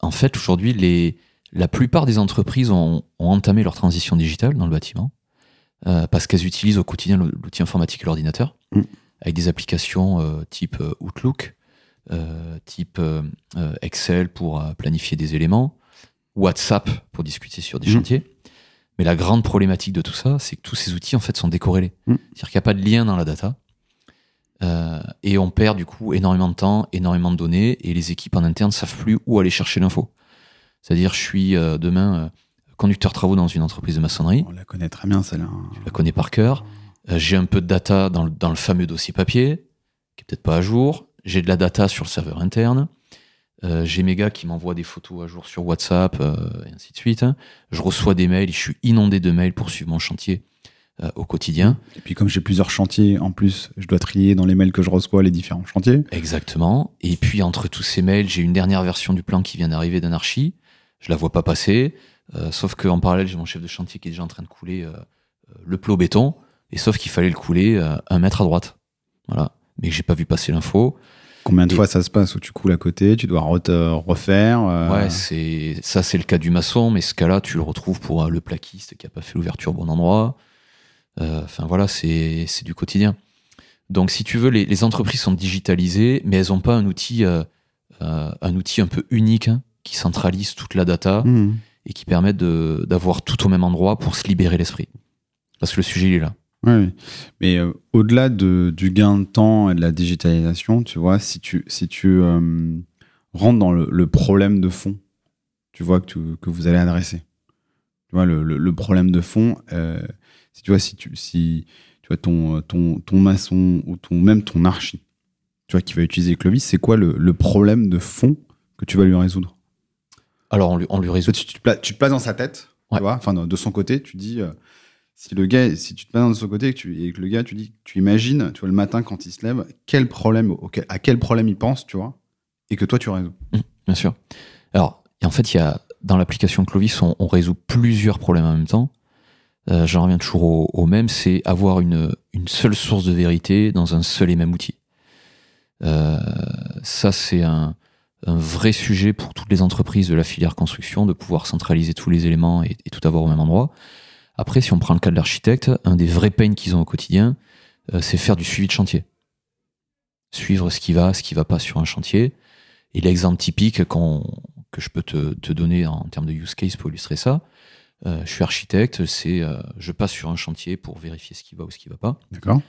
en fait, aujourd'hui, les la plupart des entreprises ont, ont entamé leur transition digitale dans le bâtiment euh, parce qu'elles utilisent au quotidien l'outil informatique et l'ordinateur Mm. avec des applications euh, type euh, Outlook, euh, type Excel pour planifier des éléments, WhatsApp pour discuter sur des Mm. chantiers. Mais la grande problématique de tout ça, c'est que tous ces outils en fait sont décorrélés. Mm. C'est-à-dire qu'il n'y a pas de lien dans la data. Euh, et on perd du coup énormément de temps, énormément de données, et les équipes en interne savent plus où aller chercher l'info. C'est-à-dire, je suis euh, demain euh, conducteur travaux dans une entreprise de maçonnerie, On la connaît très bien, celle-là. je la connais par cœur. J'ai un peu de data dans le, dans le fameux dossier papier, qui est peut-être pas à jour. J'ai de la data sur le serveur interne. Euh, j'ai mes gars qui m'envoient des photos à jour sur WhatsApp, euh, et ainsi de suite. Je reçois des mails, je suis inondé de mails pour suivre mon chantier euh, au quotidien. Et puis, comme j'ai plusieurs chantiers, en plus, je dois trier dans les mails que je reçois les différents chantiers. Exactement. Et puis entre tous ces mails, j'ai une dernière version du plan qui vient d'arriver d'un archi. Je la vois pas passer. Sauf qu'en parallèle, j'ai mon chef de chantier qui est déjà en train de couler le plot béton. Et sauf qu'il fallait le couler un mètre à droite. Voilà. Mais j'ai pas vu passer l'info. Combien de Et- fois ça se passe où tu coules à côté, tu dois re- refaire euh, Ouais, c'est ça, c'est le cas du maçon, mais ce cas-là, tu le retrouves pour euh, le plaquiste qui a pas fait l'ouverture au bon endroit. Euh, Enfin voilà, c'est du quotidien. Donc si tu veux, les, les entreprises sont digitalisées, mais elles n'ont pas un outil, un outil un peu unique hein, qui centralise toute la data Mhm. et qui permet de- d'avoir tout au même endroit pour se libérer l'esprit. Parce que le sujet il est là. Ouais. Mais euh, au-delà de, du gain de temps et de la digitalisation, tu vois, si tu, si tu euh, rentres dans le, le problème de fond, tu vois, que, tu- que vous allez adresser. Tu vois, le, le- le problème de fond, euh, si tu vois, si tu, si, tu vois ton, ton, ton maçon ou ton, même ton archi, tu vois, qui va utiliser Clovis, c'est quoi le, le problème de fond que tu vas lui résoudre? Alors on lui, on lui résout. tu, tu te places dans sa tête, Ouais. tu vois, enfin de son côté, tu dis si le gars, si tu te places dans son côté et que, le gars, tu dis, tu imagines, tu vois le matin quand il se lève, quel problème, à quel problème il pense, tu vois, et que toi tu résous. Bien sûr. Alors, en fait, il y a, dans l'application Clovis, on, résout plusieurs problèmes en même temps. Euh, J'en reviens toujours au, même, c'est avoir une, seule source de vérité dans un seul et même outil. Euh, ça, c'est un, vrai sujet pour toutes les entreprises de la filière construction, de pouvoir centraliser tous les éléments et tout avoir au même endroit. Après, si on prend le cas de l'architecte, un des vrais pains qu'ils ont au quotidien, euh, c'est faire du suivi de chantier. Suivre ce qui va, ce qui va pas sur un chantier. Et l'exemple typique que je peux te, te donner en termes de use case pour illustrer ça, euh, je suis architecte, c'est euh, je passe sur un chantier pour vérifier ce qui va ou ce qui va pas. D'accord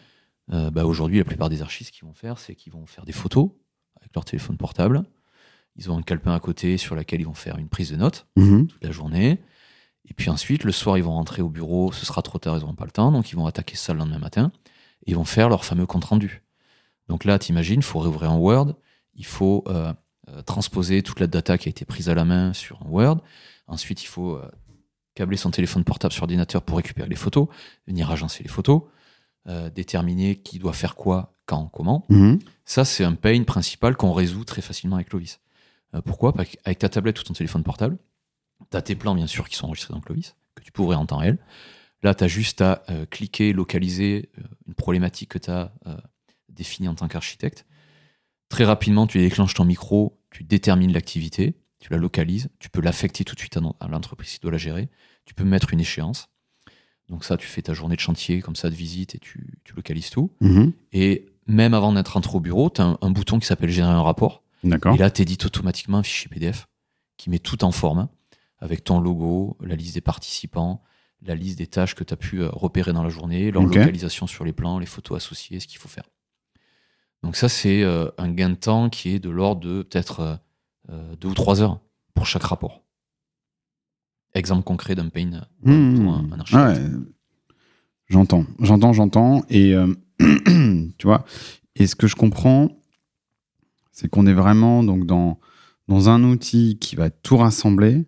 bah, Aujourd'hui, la plupart des archistes, ce qu'ils vont faire, c'est qu'ils vont faire des photos avec leur téléphone portable. Ils ont un calepin à côté sur lequel ils vont faire une prise de notes Mhm. toute la journée. Et puis ensuite, le soir, ils vont rentrer au bureau, ce sera trop tard, ils n'auront pas le temps, donc ils vont attaquer ça le lendemain matin. Et ils vont faire leur fameux compte rendu. Donc là, t'imagines, il faut réouvrir un Word, il faut euh, euh, transposer toute la data qui a été prise à la main sur un Word. Ensuite, il faut euh, câbler son téléphone portable sur ordinateur pour récupérer les photos, venir agencer les photos, euh, déterminer qui doit faire quoi, quand, comment. Mhm. Ça, c'est un pain principal qu'on résout très facilement avec Clovis. Euh, pourquoi? Parce qu'avec ta tablette ou ton téléphone portable, tu as tes plans, bien sûr, qui sont enregistrés dans Clovis, que tu ouvrir en temps réel. Là, tu as juste à euh, cliquer, localiser euh, une problématique que tu as définie en tant qu'architecte. Très rapidement, tu déclenches ton micro, tu détermines l'activité, tu la localises, tu peux l'affecter tout de suite à l'entreprise qui doit la gérer, tu peux mettre une échéance. Donc ça, tu fais ta journée de chantier comme ça de visite et tu, tu localises tout. Mhm. Et même avant d'être rentré au bureau, tu as un, un bouton qui s'appelle Générer un rapport. D'accord. Et là, tu édites automatiquement un fichier PDF qui met tout en forme, avec ton logo, la liste des participants, la liste des tâches que tu as pu euh, repérer dans la journée, leur localisation sur les plans, les photos associées, ce qu'il faut faire. Donc ça, c'est euh, un gain de temps qui est de l'ordre de peut-être euh, deux ou trois heures pour chaque rapport. Exemple concret d'un pain pour un, un architecte. Ouais. J'entends, j'entends, j'entends. Et euh, tu vois, et ce que je comprends, c'est qu'on est vraiment donc dans, dans un outil qui va tout rassembler,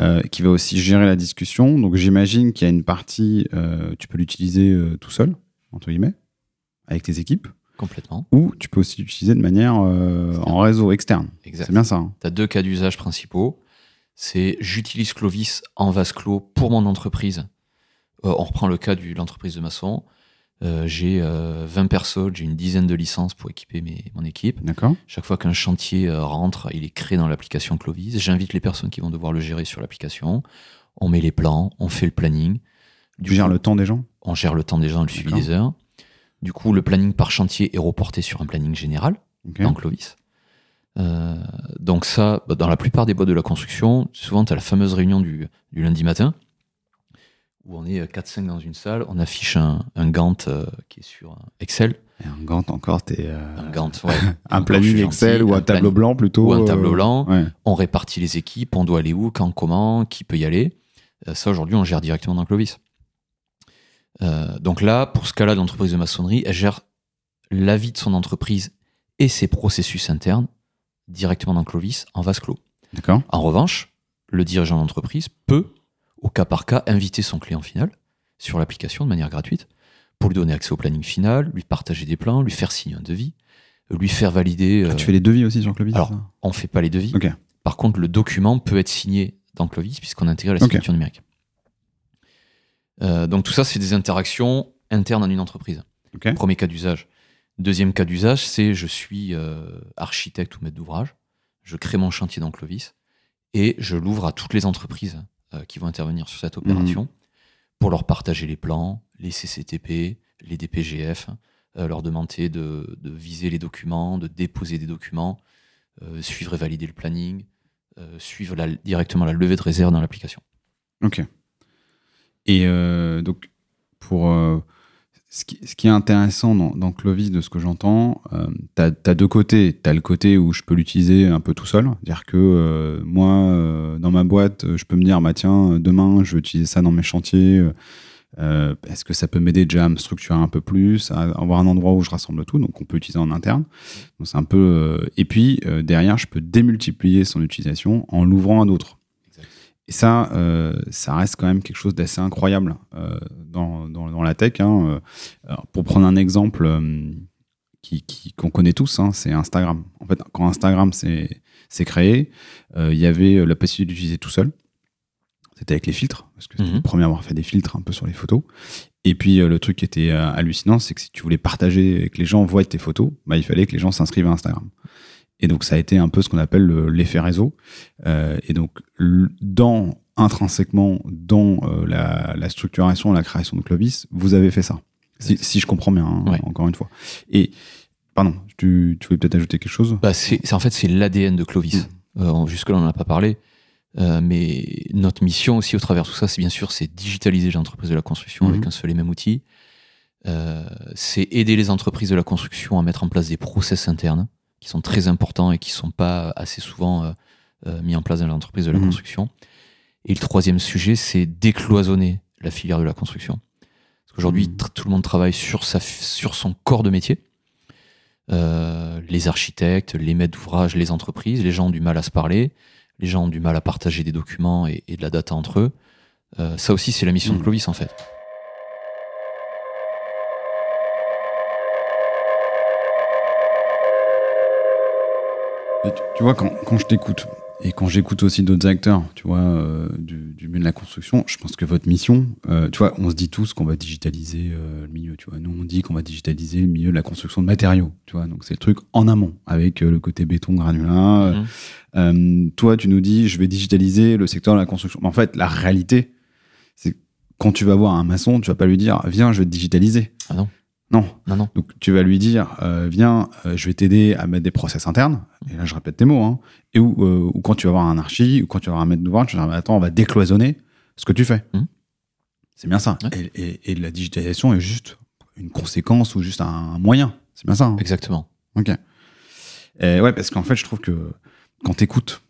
euh, qui va aussi gérer la discussion. Donc j'imagine qu'il y a une partie, euh, tu peux l'utiliser euh, tout seul, entre guillemets, avec tes équipes, Complètement. ou tu peux aussi l'utiliser de manière en réseau externe. Exact. C'est bien ça. hein Tu as deux cas d'usage principaux. C'est j'utilise Clovis en vase clos pour mon entreprise. On reprend le cas de l'entreprise de maçon. Euh, j'ai euh, 20 personnes, j'ai une dizaine de licences pour équiper mes- mon équipe. D'accord Chaque fois qu'un chantier euh, rentre, il est créé dans l'application Clovis. J'invite les personnes qui vont devoir le gérer sur l'application. On met les plans, on fait le planning. Tu gères le temps des gens? on gère le temps des gens, le suivi des heures. Du coup, le planning par chantier est reporté sur un planning général dans Clovis. Euh, donc ça, bah, dans la plupart des boîtes de la construction, souvent tu as la fameuse réunion du, du lundi matin, où on est 4-5 dans une salle, on affiche un, un Gantt euh, qui est sur Excel, Et un Gantt encore, t'es. euh, un Gantt, ouais, un planning Excel ou un, tableau blanc plutôt. ou un euh, tableau blanc. Ouais. on répartit les équipes, on doit aller où, quand, comment, qui peut y aller. Euh, ça aujourd'hui on gère directement dans Clovis. Euh, donc là, pour ce cas-là l'entreprise de maçonnerie, elle gère la vie de son entreprise et ses processus internes directement dans Clovis en vase clos. D'accord. En revanche, le dirigeant d'entreprise peut, au cas par cas, inviter son client final sur l'application de manière gratuite pour lui donner accès au planning final, lui partager des plans, lui faire signer un devis, lui faire valider. Ah, euh, tu fais les devis aussi sur Clovis alors, on ne fait pas les devis. Par contre, le document peut être signé dans Clovis puisqu'on intègre la signature numérique. Euh, donc tout ça, c'est des interactions internes en une entreprise. Premier cas d'usage. Deuxième cas d'usage, c'est je suis euh, architecte ou maître d'ouvrage, je crée mon chantier dans Clovis et je l'ouvre à toutes les entreprises euh, qui vont intervenir sur cette opération pour leur partager les plans, les CCTP, les DPGF, euh, leur demander de, de viser les documents, de déposer des documents, euh, suivre et valider le planning, euh, suivre la- directement la levée de réserve dans l'application. Ok. Et euh, donc, pour. Euh, ce, qui, ce qui est intéressant dans, Clovis, de ce que j'entends, tu as, deux côtés. Tu as le côté où je peux l'utiliser un peu tout seul. C'est-à-dire que euh, moi, euh, dans ma boîte, euh, je peux me dire bah, tiens, demain, je vais utiliser ça dans mes chantiers. euh, euh, Est-ce que ça peut m'aider déjà à me structurer un peu plus, à avoir un endroit où je rassemble tout? Donc, on peut utiliser en interne. Donc, un peu. euh, et puis, euh, derrière, je peux démultiplier son utilisation en l'ouvrant à d'autres. Et ça, euh, ça reste quand même quelque chose d'assez incroyable euh, dans, dans, dans la tech. hein. Euh, alors, pour prendre un exemple euh, qui- qui- qu'on connaît tous, hein, c'est Instagram. En fait, quand Instagram s'est s'est créé, il y avait la possibilité d'utiliser tout seul. C'était avec les filtres, parce que c'était Mhm. le premier à avoir fait des filtres un peu sur les photos. Et puis, le truc qui était hallucinant, c'est que si tu voulais partager et que les gens voient tes photos, bah, il fallait que les gens s'inscrivent à Instagram. Et donc, ça a été un peu ce qu'on appelle le- l'effet réseau. Euh, et donc, dans, intrinsèquement, dans euh, la, la structuration, la création de Clovis, vous avez fait ça. Si, si je comprends bien, hein, Ouais. encore une fois. Et, pardon, tu, tu voulais peut-être ajouter quelque chose? Bah, c'est, en fait, c'est l'ADN de Clovis. Euh, jusque-là, on n'en a pas parlé. Mais notre mission aussi, au travers de tout ça, c'est bien sûr, c'est digitaliser l'entreprise de la construction Mhm. avec un seul et même outil. C'est aider les entreprises de la construction à mettre en place des process internes qui sont très importants et qui sont pas assez souvent euh, euh, mis en place dans l'entreprise de la Mhm. construction. Et le troisième sujet, c'est décloisonner la filière de la construction. Parce qu'aujourd'hui, tr- tout le monde travaille sur, sa, sur son corps de métier. Euh, les architectes, les maîtres d'ouvrage, les entreprises, les gens ont du mal à se parler, les gens ont du mal à partager des documents et, et de la data entre eux. Euh, ça aussi, c'est la mission de Mhm. Clovis, en fait. Tu, tu vois, quand, quand je t'écoute, et quand j'écoute aussi d'autres acteurs, tu vois, euh, du, du milieu de la construction, je pense que votre mission, euh, tu vois, on se dit tous qu'on va digitaliser euh, le milieu, tu vois. Nous, on dit qu'on va digitaliser le milieu de la construction de matériaux, tu vois. Donc, c'est le truc en amont, avec euh, le côté béton granulat. Euh, Mhm. euh, toi, tu nous dis, je vais digitaliser le secteur de la construction. Mais en fait, la réalité, c'est que quand tu vas voir un maçon, tu vas pas lui dire, viens, je vais te digitaliser. Ah non. Non, Non, non. donc tu vas lui dire, euh, viens, euh, je vais t'aider à mettre des process internes. Et là, je répète tes mots. Hein. Et ou, euh, ou quand tu vas voir un archi, ou quand tu vas voir un maître d'ouvrage, tu vas dire, attends, on va décloisonner ce que tu fais. Mhm. C'est bien ça. Ouais. Et, et- et la digitalisation est juste une conséquence ou juste un moyen. C'est bien ça. hein. Exactement. Ok. Et ouais, parce qu'en fait, je trouve que quand tu écoutes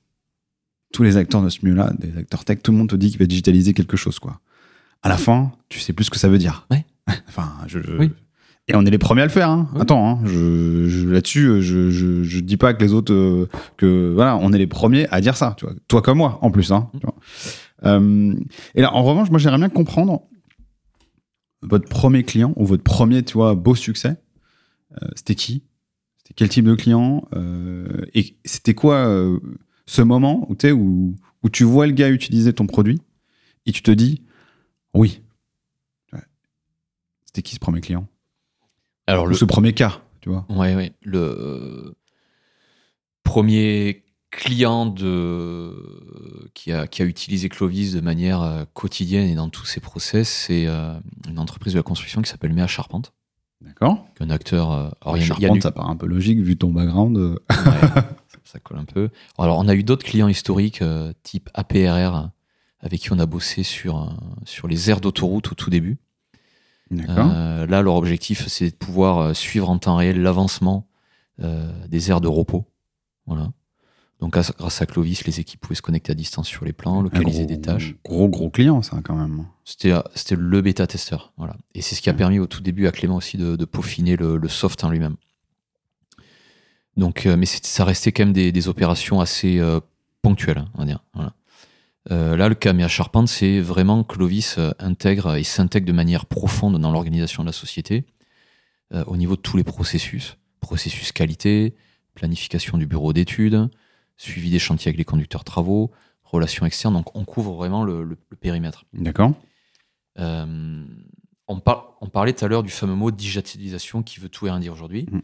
tous les acteurs de ce milieu-là, des acteurs tech, tout le monde te dit qu'il va digitaliser quelque chose, quoi. À la fin, tu sais plus ce que ça veut dire. Ouais. enfin, je, je- Oui. Et on est les premiers à le faire. Hein. Oui. Attends, hein, je, je- là-dessus, je, je, je dis pas que les autres, euh, que voilà, on est les premiers à dire ça. Tu vois, toi comme moi, en plus. Hein, tu vois. Euh, et là, en revanche, moi, j'aimerais bien comprendre votre premier client ou votre premier, tu vois, beau succès. Euh, c'était qui? C'était quel type de client? Euh, Et c'était quoi euh, ce moment où, où, où tu vois le gars utiliser ton produit et tu te dis oui. Ouais. C'était qui ce premier client? Alors, le, ce premier cas, tu vois Ouais, ouais. Le euh, premier client de, qui, a, qui a utilisé Clovis de manière euh, quotidienne et dans tous ses process, c'est euh, une entreprise de la construction qui s'appelle Méa Charpente, D'accord un acteur. alors, il y a- il y a Charpente, ça paraît un peu logique vu ton background. Ouais, ça, colle un peu. Alors, on a eu d'autres clients historiques, euh, type APRR, avec qui on a bossé sur, sur les aires d'autoroute au tout début. Euh, là, leur objectif, c'est de pouvoir euh, suivre en temps réel l'avancement euh, des aires de repos. Voilà. Donc, grâce- à Clovis, les équipes pouvaient se connecter à distance sur les plans, localiser gros- des tâches. Gros, gros client, ça, quand même. C'était c'était le bêta-testeur. Voilà. Et c'est ce qui a permis au tout début à Clément aussi de, de peaufiner le, le soft en lui-même. Donc, mais ça restait quand même des, des opérations assez euh, ponctuelles, hein, on va dire. Voilà. Euh, là, le cas à Charpente, c'est vraiment Clovis euh, intègre et s'intègre de manière profonde dans l'organisation de la société, euh, au niveau de tous les processus, processus qualité, planification du bureau d'études, suivi des chantiers avec les conducteurs travaux, relations externes. Donc, on couvre vraiment le- le- le périmètre. D'accord Euh, on, par- on parlait tout à l'heure du fameux mot digitalisation qui veut tout et rien dire aujourd'hui. Mm.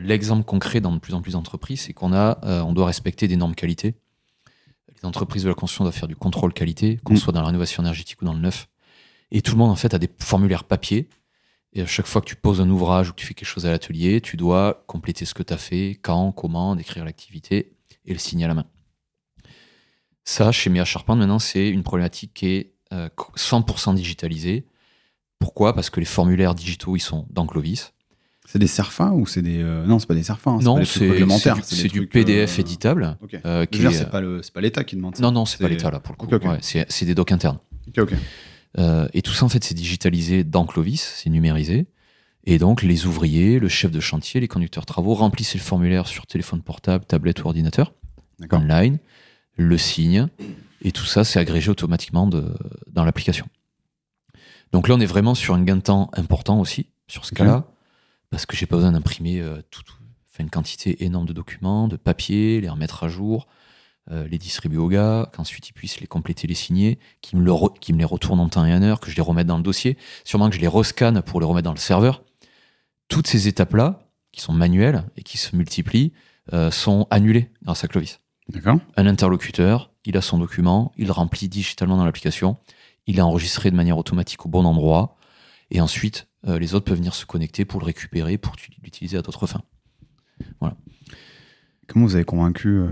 L'exemple concret dans de plus en plus d'entreprises, c'est qu'on a, on doit respecter des normes qualité. Les entreprises de la construction doivent faire du contrôle qualité, qu'on Mm. soit dans la rénovation énergétique ou dans le neuf. Et tout le monde en fait a des formulaires papier. Et à chaque fois que tu poses un ouvrage ou que tu fais quelque chose à l'atelier, tu dois compléter ce que tu as fait, quand, comment, décrire l'activité et le signer à la main. Ça, chez Méa Charpente, maintenant, c'est une problématique qui est euh, 100% digitalisée. Pourquoi? Parce que les formulaires digitaux, ils sont dans Clovis. C'est des serfins ou c'est des. euh, Non, c'est pas des serfins. non, des trucs c'est c'est- du PDF euh, éditable. Ok. euh, qui c'est pas le- c'est pas l'État qui demande ça. Non, non, c'est pas l'État là pour le coup. Ouais, c'est des docs internes. Euh, et tout ça, en fait, c'est digitalisé dans Clovis, c'est numérisé. Et donc, les ouvriers, le chef de chantier, les conducteurs travaux remplissent le formulaire sur téléphone portable, tablette ou ordinateur, online, le signent, et tout ça, c'est agrégé automatiquement de- dans l'application. Donc là, on est vraiment sur un gain de temps important aussi, sur ce cas-là, parce que j'ai pas besoin d'imprimer euh, tout, tout- enfin, une quantité énorme de documents, de papier, les remettre à jour, euh, les distribuer aux gars, qu'ensuite ils puissent les compléter, les signer, qu'ils me, le re- qu'ils me les retournent en temps et en heure, que je les remette dans le dossier, sûrement que je les rescanne pour les remettre dans le serveur. Toutes ces étapes-là, qui sont manuelles et qui se multiplient, euh, sont annulées grâce à Clovis. D'accord. Un interlocuteur, il a son document, il le remplit digitalement dans l'application, il est enregistré de manière automatique au bon endroit, et ensuite euh, les autres peuvent venir se connecter pour le récupérer, pour l'utiliser à d'autres fins. Comment vous avez convaincu euh,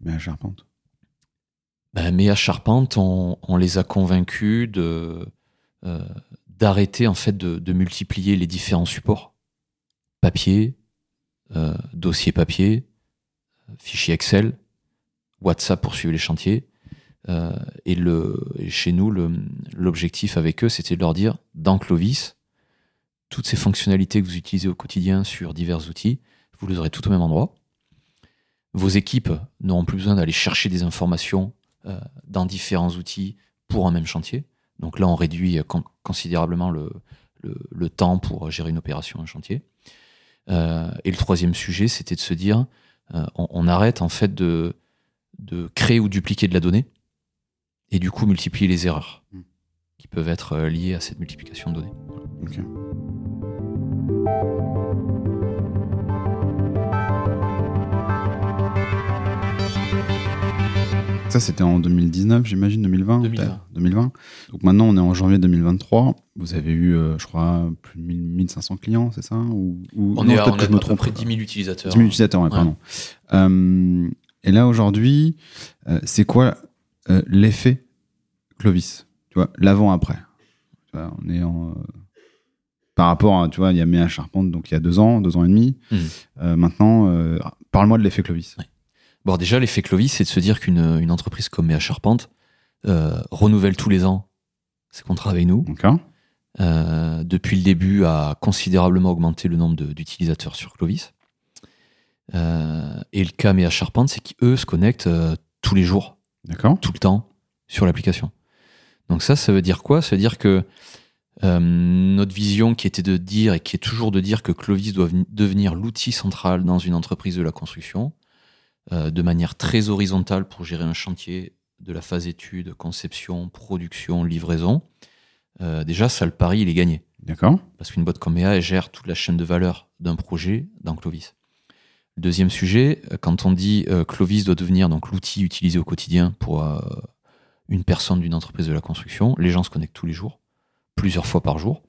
Méa Charpente? Ben, mais à Charpente, on, on les a convaincus de, euh, d'arrêter en fait de, de multiplier les différents supports papier, euh, dossier papier, fichier Excel, WhatsApp pour suivre les chantiers. Euh, et le, et chez nous, l'objectif avec eux, c'était de leur dire, dans Clovis, toutes ces fonctionnalités que vous utilisez au quotidien sur divers outils, vous les aurez tout au même endroit. Vos équipes n'auront plus besoin d'aller chercher des informations euh, dans différents outils pour un même chantier. Donc là, on réduit con- considérablement le, le- le temps pour gérer une opération, un chantier. Euh, et le troisième sujet, c'était de se dire, euh, on, on arrête en fait de, de créer ou dupliquer de la donnée et du coup multiplier les erreurs Mm. qui peuvent être liées à cette multiplication de données. Ça, c'était en 2019, j'imagine, 2020 2020. peut-être 2020. Donc maintenant, on est en janvier 2023. Vous avez eu, euh, je crois, plus de 1000 1500 clients, c'est ça ou, ou- On non, est à, on que est je me à peu trompe. près 10 000 utilisateurs. 10 000 utilisateurs, ouais, Ouais. pardon. Euh, et là, aujourd'hui, euh, c'est quoi l'effet Clovis Tu vois, l'avant-après? On est en. Par rapport à, tu vois, il y a Méa Charpente, donc il y a deux ans, deux ans et demi. Mhm. Euh, maintenant, euh, parle-moi de l'effet Clovis. Bon, déjà, l'effet Clovis, c'est de se dire qu'une une entreprise comme Méa Charpente euh, renouvelle tous les ans ses contrats avec nous. D'accord depuis le début, a considérablement augmenté le nombre d'utilisateurs sur Clovis. Et le cas Méa Charpente, c'est qu'eux se connectent tous les jours, tout le temps, sur l'application. Donc ça, ça veut dire quoi? Ça veut dire que euh, notre vision qui était de dire, et qui est toujours de dire que Clovis doit veni- devenir l'outil central dans une entreprise de la construction, euh, de manière très horizontale pour gérer un chantier de la phase étude, conception, production, livraison, euh, déjà, ça, le pari, il est gagné. D'accord Parce qu'une boîte comme EA, elle gère toute la chaîne de valeur d'un projet dans Clovis. Deuxième sujet, quand on dit Clovis doit devenir donc l'outil utilisé au quotidien pour une personne d'une entreprise de la construction, les gens se connectent tous les jours, plusieurs fois par jour,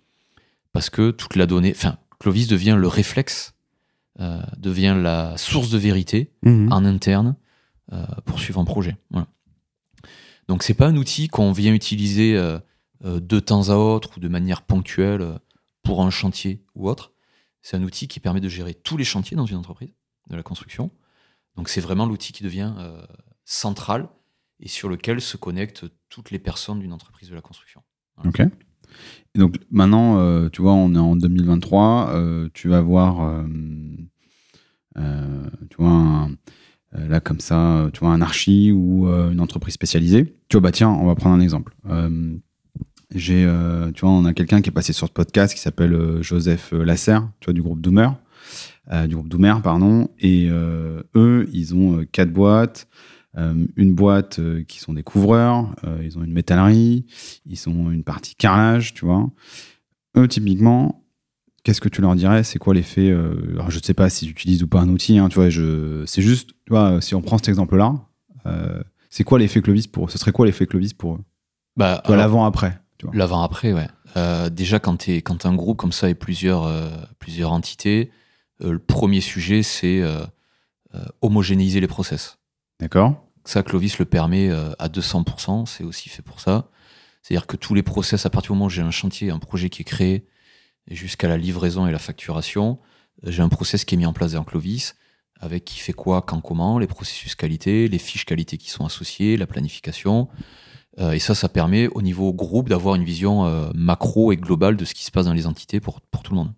parce que toute la donnée, enfin, Clovis devient le réflexe, euh, devient la source de vérité Mhm. en interne euh, pour suivre un projet. Voilà. Donc c'est pas un outil qu'on vient utiliser euh, de temps à autre ou de manière ponctuelle pour un chantier ou autre. C'est un outil qui permet de gérer tous les chantiers dans une entreprise de la construction. Donc c'est vraiment l'outil qui devient central et sur lequel se connectent toutes les personnes d'une entreprise de la construction. Ok. Donc maintenant, euh, tu vois, on est en 2023. euh, tu vas voir, euh, tu vois, un- là comme ça, tu vois, un archi ou une entreprise spécialisée. Tu vois, bah tiens, on va prendre un exemple. J'ai, tu vois, on a quelqu'un qui est passé sur ce podcast qui s'appelle Joseph Lasserre, tu vois, du groupe Doomer, du groupe Doomer, pardon. Et eux, ils ont quatre boîtes. Euh, une boîte euh, qui sont des couvreurs, euh, ils ont une métallerie, ils ont une partie carrelage, tu vois. Eux, typiquement, qu'est-ce que tu leur dirais? C'est quoi l'effet Alors, je ne sais pas s'ils utilisent ou pas un outil, hein, tu vois. Je, c'est juste, tu vois, si on prend cet exemple-là, euh, c'est quoi l'effet Clovis pour eux? Ce serait quoi l'effet Clovis pour eux? Bah, l'avant-après. L'avant-après, ouais. Euh, déjà, quand tu quand un groupe comme ça et plusieurs, euh, plusieurs entités, le premier sujet, c'est homogénéiser les process. D'accord Ça, Clovis le permet euh, à 200%, c'est aussi fait pour ça. C'est-à-dire que tous les process, à partir du moment où j'ai un chantier, un projet qui est créé, jusqu'à la livraison et la facturation, euh, j'ai un process qui est mis en place dans Clovis, avec qui fait quoi, quand, comment, les processus qualité, les fiches qualité qui sont associées, la planification. Euh, et ça, ça permet au niveau groupe d'avoir une vision macro et globale de ce qui se passe dans les entités pour, pour tout le monde.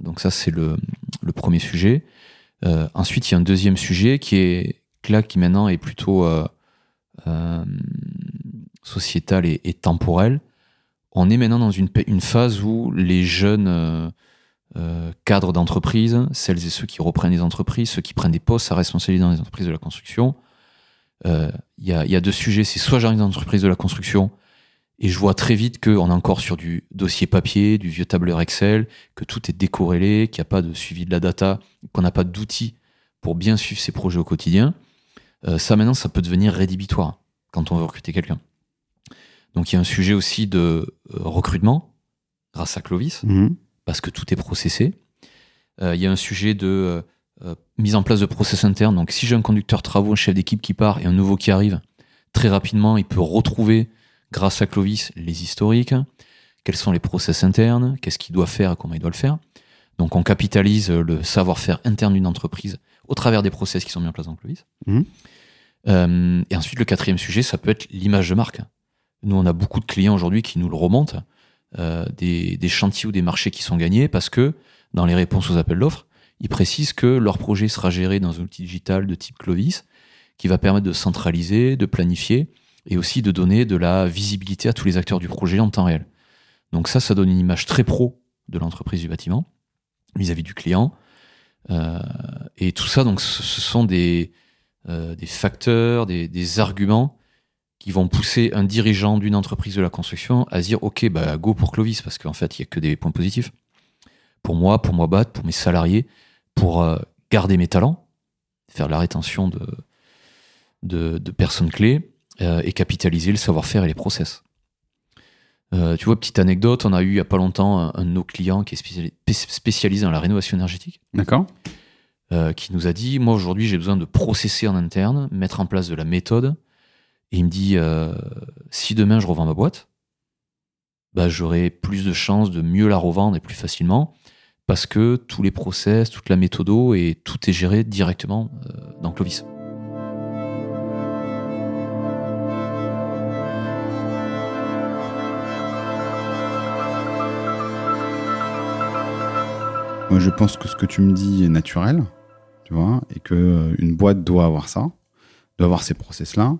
Donc ça, c'est le, le premier sujet. Euh, ensuite, il y a un deuxième sujet qui est là, qui maintenant est plutôt euh, euh, sociétal et, temporel. On est maintenant dans une, phase où les jeunes cadres d'entreprise, celles et ceux qui reprennent les entreprises, ceux qui prennent des postes à responsabilité dans les entreprises de la construction, il y, y a deux sujets. C'est soit j'arrive dans l'entreprise de la construction et je vois très vite qu'on est encore sur du dossier papier, du vieux tableur Excel, que tout est décorrélé, qu'il n'y a pas de suivi de la data, qu'on n'a pas d'outils pour bien suivre ses projets au quotidien. Euh, ça maintenant, ça peut devenir rédhibitoire quand on veut recruter quelqu'un. Donc il y a un sujet aussi de euh, recrutement grâce à Clovis Mhm. parce que tout est processé. Euh, Il y a un sujet de euh, mise en place de process interne. Donc, si j'ai un conducteur travaux, un chef d'équipe qui part et un nouveau qui arrive, très rapidement, il peut retrouver, grâce à Clovis, les historiques. quels sont les process internes, qu'est-ce qu'il doit faire et comment il doit le faire. Donc on capitalise le savoir-faire interne d'une entreprise au travers des process qui sont mis en place dans Clovis. Mhm. Euh, et ensuite, le quatrième sujet, ça peut être l'image de marque. Nous, on a beaucoup de clients aujourd'hui qui nous le remontent, euh, des, des chantiers ou des marchés qui sont gagnés parce que dans les réponses aux appels d'offres, ils précisent que leur projet sera géré dans un outil digital de type Clovis qui va permettre de centraliser, de planifier et aussi de donner de la visibilité à tous les acteurs du projet en temps réel. Donc ça, ça donne une image très pro de l'entreprise du bâtiment vis-à-vis du client. Euh, et tout ça, donc, ce sont des, euh, des facteurs, des, des arguments qui vont pousser un dirigeant d'une entreprise de la construction à dire ok bah go pour Clovis parce qu'en fait il y a que des points positifs pour moi pour moi battre pour mes salariés pour euh, garder mes talents faire la rétention de de, de personnes clés et capitaliser le savoir-faire et les process Euh, tu vois petite anecdote on a eu il y a pas longtemps un, un de nos clients qui est spéciali- spécialisé dans la rénovation énergétique D'accord euh, qui nous a dit Moi, aujourd'hui, j'ai besoin de processer en interne, mettre en place de la méthode. Et il me dit euh, Si demain je revends ma boîte, bah, j'aurai plus de chances de mieux la revendre et plus facilement parce que tous les process, toute la méthodo et tout est géré directement euh, dans Clovis. Moi, je pense que ce que tu me dis est naturel, tu vois, et que euh, une boîte doit avoir ça, doit avoir ces process-là.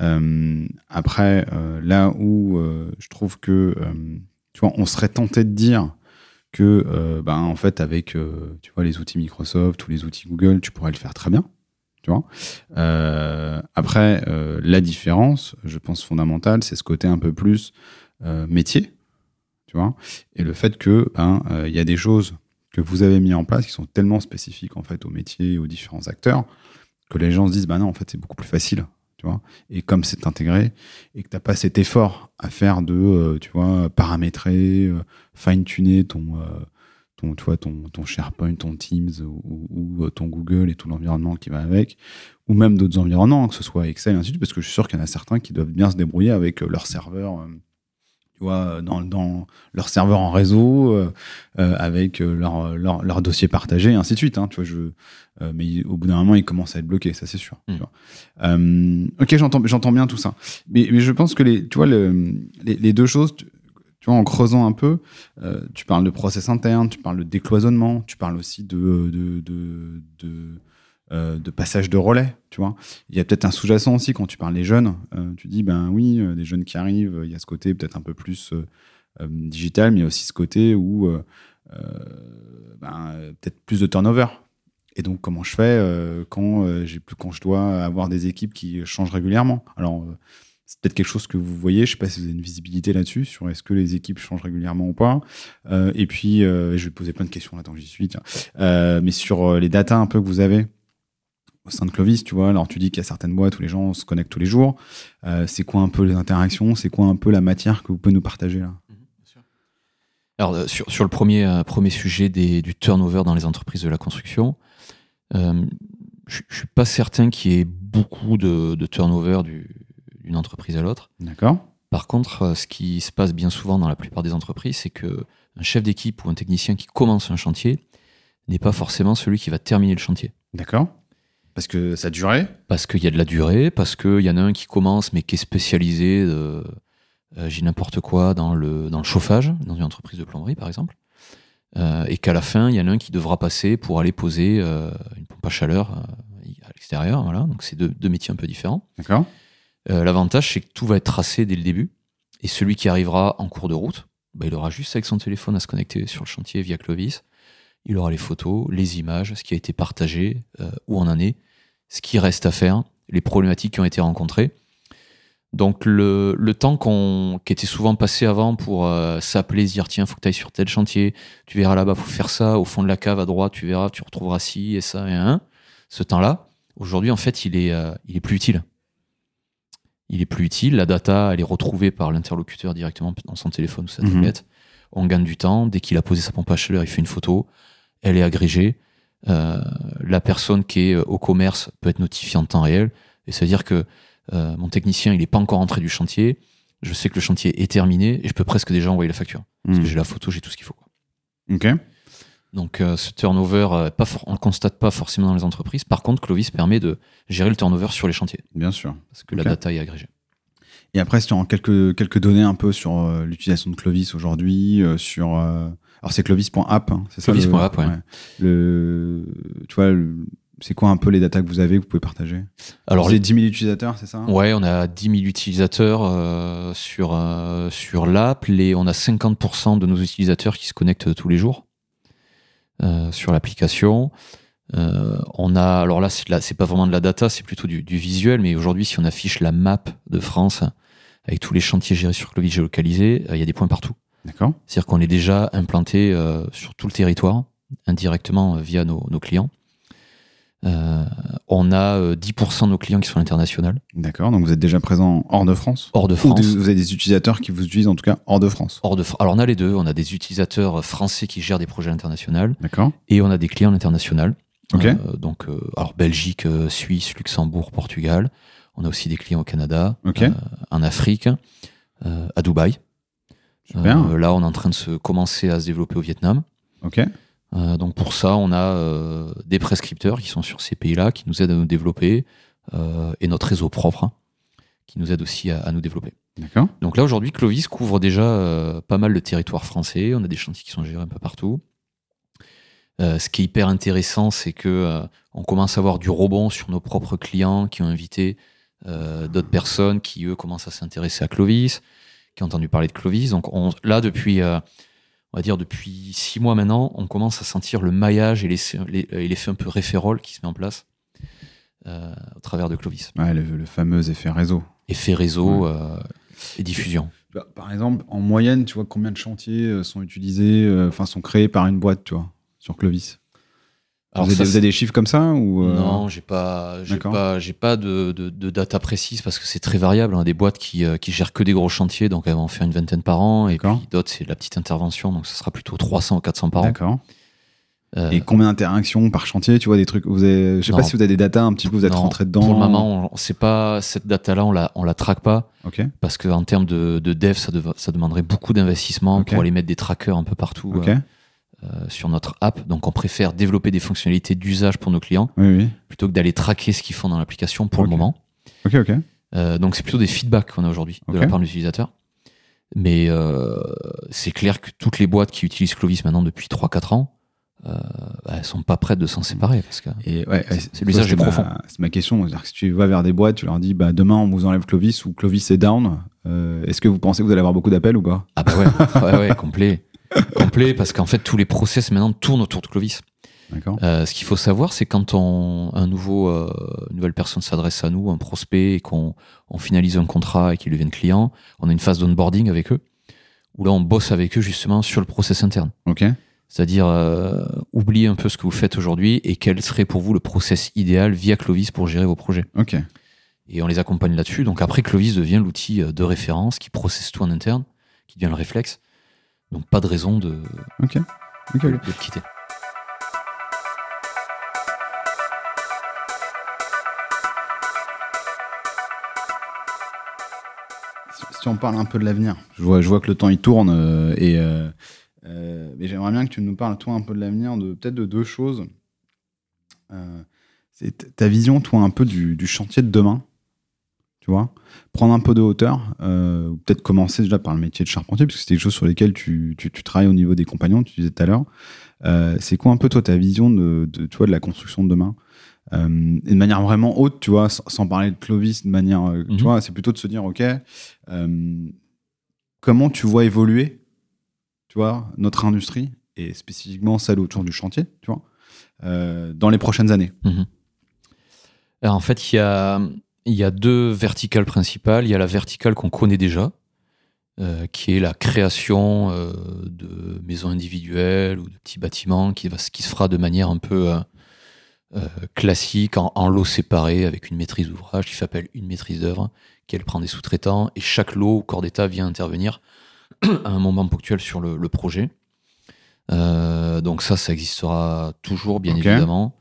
Euh, après, euh, là où je trouve que, tu vois, on serait tenté de dire que, ben, en fait, avec, tu vois, les outils Microsoft ou les outils Google, tu pourrais le faire très bien, tu vois. Après, la différence, je pense fondamentale, c'est ce côté un peu plus métier, tu vois, et le fait que, ben, il y a des choses que vous avez mis en place qui sont tellement spécifiques en fait au métier et aux différents acteurs que les gens se disent bah non en fait c'est beaucoup plus facile tu vois. Et comme c'est intégré et que t'as pas cet effort à faire de euh, paramétrer euh, fine tuner ton euh, ton ton ton SharePoint ton Teams ou, ou- ton Google et tout l'environnement qui va avec ou même d'autres environnements que ce soit Excel et ainsi de suite parce que je suis sûr qu'il y en a certains qui doivent bien se débrouiller avec leur serveur tu vois dans, dans leur serveur en réseau euh, euh, avec euh, leur, leur, leur dossier partagé et ainsi de suite. Hein, tu vois, je, mais au bout d'un moment, ils commencent à être bloqués, ça c'est sûr. Mm. tu vois. Euh, ok, j'entends, j'entends bien tout ça. Mais, mais je pense que les, tu vois, le, les, les deux choses, tu, tu vois, en creusant un peu, tu parles de process interne, tu parles de décloisonnement, tu parles aussi de, de, de, de, euh, de passage de relais, tu vois. Il y a peut-être un sous-jacent aussi quand tu parles des jeunes. Euh, tu dis, ben oui, euh, des jeunes qui arrivent, il y a ce côté peut-être un peu plus digital, mais il y a aussi ce côté où ben, peut-être plus de turnover. Et donc, comment je fais quand, j'ai quand je dois avoir des équipes qui changent régulièrement? Alors, c'est peut-être quelque chose que vous voyez. Je sais pas si vous avez une visibilité là-dessus, sur est-ce que les équipes changent régulièrement ou pas. Et puis, je vais poser plein de questions là tant que j'y suis. mais sur les datas un peu que vous avez au sein de Clovis, tu vois, alors tu dis qu'il y a certaines boîtes où les gens se connectent tous les jours. Euh, c'est quoi un peu les interactions? C'est quoi un peu la matière que vous pouvez nous partager là? Alors, euh, sur, sur le premier, euh, premier sujet des, du turnover dans les entreprises de la construction, euh, je ne suis pas certain qu'il y ait beaucoup de, de turnover du- d'une entreprise à l'autre. D'accord Par contre, ce qui se passe bien souvent dans la plupart des entreprises, c'est que un chef d'équipe ou un technicien qui commence un chantier n'est pas forcément celui qui va terminer le chantier. D'accord Parce que ça durait Parce qu'il y a de la durée, parce qu'il y en a un qui commence mais qui est spécialisé, euh, euh, j'ai n'importe quoi, dans le, dans le chauffage, dans une entreprise de plomberie par exemple, Euh, et qu'à la fin, il y en a un qui devra passer pour aller poser euh, une pompe à chaleur euh, à l'extérieur. Voilà. Donc c'est deux, deux métiers un peu différents. D'accord L'avantage, c'est que tout va être tracé dès le début. Et celui qui arrivera en cours de route, bah, il aura juste avec son téléphone à se connecter sur le chantier via Clovis. Il aura les photos, les images, ce qui a été partagé, euh, où on en est, ce qui reste à faire, les problématiques qui ont été rencontrées. Donc le, le temps qu'on, qui était souvent passé avant pour euh, s'appeler, se dire tiens, faut que tu ailles sur tel chantier, tu verras là-bas, faut faire ça, au fond de la cave à droite, tu verras, tu retrouveras ci et ça et un. Ce temps-là, aujourd'hui, en fait, il est, euh, il est plus utile il est plus utile. La data, elle est retrouvée par l'interlocuteur directement dans son téléphone ou sa Mhm. tablette. On gagne du temps. Dès qu'il a posé sa pompe à chaleur, il fait une photo. Elle est agrégée. Euh, la personne qui est euh, au commerce peut être notifiée en temps réel. Et c'est-à-dire que euh, mon technicien, il n'est pas encore entré du chantier. je sais que le chantier est terminé et je peux presque déjà envoyer la facture. Parce Hmm. que j'ai la photo, j'ai tout ce qu'il faut. quoi. Ok. Donc euh, ce turnover, euh, pas on le constate pas forcément dans les entreprises. Par contre, Clovis permet de gérer le turnover sur les chantiers, Bien sûr. parce que la data est agrégée. Et après, si tu as quelques, quelques données un peu sur euh, l'utilisation de Clovis aujourd'hui, sur. Euh, alors, c'est clovis.app, hein, c'est ça Clovis.app, ouais. Le, tu vois, le- c'est quoi un peu les datas que vous avez, que vous pouvez partager? Alors, C'est 10 000 utilisateurs, c'est ça? Ouais, on a 10 000 utilisateurs euh, sur, euh, sur l'app. Les- On a 50% de nos utilisateurs qui se connectent tous les jours euh, sur l'application. Euh, on a, alors là, c'est là, c'est pas vraiment de la data, c'est plutôt du, du visuel. Mais aujourd'hui, si on affiche la map de France avec tous les chantiers gérés sur Clovis géolocalisés, euh, il y a des points partout. D'accord. C'est-à-dire qu'on est déjà implanté euh, sur tout le territoire, indirectement euh, via nos, nos clients. Euh, on a euh, 10% de nos clients qui sont internationaux, D'accord. Donc, vous êtes déjà présent hors de France? Hors de Ou France. des- vous avez des utilisateurs qui vous utilisent en tout cas hors de France? Hors de Alors on a les deux, on a des utilisateurs français qui gèrent des projets internationaux D'accord. et on a des clients internationaux. Ok. Donc alors Belgique, Suisse, Luxembourg, Portugal. On a aussi des clients au Canada, en Afrique, à Dubaï. Super. Euh, là, on est en train de se commencer à se développer au Vietnam. Ok. Euh, donc pour ça, on a euh, des prescripteurs qui sont sur ces pays-là, qui nous aident à nous développer, et notre réseau propre, hein, qui nous aide aussi à, à nous développer. Donc là, aujourd'hui, Clovis couvre déjà euh, pas mal de territoire français. On a des chantiers qui sont gérés un peu partout. Euh, ce qui est hyper intéressant, c'est que euh, on commence à avoir du rebond sur nos propres clients qui ont invité d'autres personnes qui, eux, commencent à s'intéresser à Clovis, qui ont entendu parler de Clovis. Donc on, là, depuis, euh, on va dire depuis six mois maintenant, on commence à sentir le maillage et l'effet les, et l'effet un peu référol qui se met en place euh, au travers de Clovis. Ouais, le, le fameux effet réseau. Effet réseau Ouais. euh, et diffusion. Bah, Par exemple, en moyenne, tu vois combien de chantiers euh, sont utilisés, enfin sont créés par une boîte, tu vois, sur Clovis? Alors vous, avez, ça, vous avez des chiffres comme ça ou euh, Non, j'ai pas, j'ai pas, j'ai pas de, de, de data précise parce que c'est très variable. hein. Des boîtes qui, euh, qui gèrent que des gros chantiers, donc elles vont en faire une vingtaine par an, et puis d'autres c'est de la petite intervention, donc ce sera plutôt 300 ou 400 par an. D'accord. Euh, Et combien d'interactions par chantier, tu vois, des trucs. Vous avez, je sais Non. pas si vous avez des datas un petit peu, vous êtes non, rentré dedans. Pour le moment, on, c'est pas cette data-là, on la, on la traque pas parce qu'en termes de, de dev, ça, ça demanderait beaucoup d'investissement pour aller mettre des trackers un peu partout euh, sur notre app. Donc, on préfère développer des fonctionnalités d'usage pour nos clients Oui, oui. plutôt que d'aller traquer ce qu'ils font dans l'application pour le moment. Ok, ok. Euh, donc c'est plutôt des feedbacks qu'on a aujourd'hui de la part de l'utilisateur. Mais euh, c'est clair que toutes les boîtes qui utilisent Clovis maintenant depuis 3-4 ans, euh, bah, elles sont pas prêtes de s'en séparer. Parce que Et ouais, C'est- l'usage profond. C'est ma question. Que si tu vas vers des boîtes, tu leur dis, bah, demain, on vous enlève Clovis ou Clovis est down. euh, Est-ce que vous pensez que vous allez avoir beaucoup d'appels ou pas? Ah bah ouais, ouais, ouais, complet, complet, parce qu'en fait tous les process maintenant tournent autour de Clovis. Euh, ce qu'il faut savoir, c'est quand on, un nouveau, euh, une nouvelle personne s'adresse à nous, un prospect, et qu'on on finalise un contrat et qu'ils deviennent clients, on a une phase d'onboarding avec eux, où là on bosse avec eux justement sur le process interne. C'est-à-dire, euh, oubliez un peu ce que vous faites aujourd'hui et quel serait pour vous le process idéal via Clovis pour gérer vos projets. Et on les accompagne là-dessus. Donc après, Clovis devient l'outil de référence qui processe tout en interne, qui devient le réflexe. Donc pas de raison de, de le quitter. Si- on parle un peu de l'avenir, je vois, je vois que le temps il tourne euh, et euh, euh, mais j'aimerais bien que tu nous parles toi un peu de l'avenir, de peut-être de deux choses. Euh, c'est ta vision toi un peu du, du chantier de demain, tu vois, prendre un peu de hauteur, euh, peut-être commencer déjà par le métier de charpentier parce que c'est quelque chose sur lesquels tu, tu, tu travailles au niveau des compagnons, tu disais tout à l'heure. Euh, c'est quoi un peu toi ta vision de, de, tu vois, de la construction de demain euh, et de manière vraiment haute, tu vois, sans, sans parler de Clovis, de manière, euh, Mhm. tu vois, c'est plutôt de se dire, ok, euh, comment tu vois évoluer, tu vois, notre industrie et spécifiquement celle autour du chantier, tu vois, dans les prochaines années? Alors, en fait, il y a, il y a deux verticales principales. Il y a la verticale qu'on connaît déjà, euh, qui est la création euh, de maisons individuelles ou de petits bâtiments, qui, va, qui se fera de manière un peu euh, classique, en, en lots séparés, avec une maîtrise d'ouvrage qui s'appelle une maîtrise d'œuvre, qui elle prend des sous-traitants, et chaque lot ou corps d'État vient intervenir à un moment ponctuel sur le, le projet. Donc ça, ça existera toujours, bien évidemment.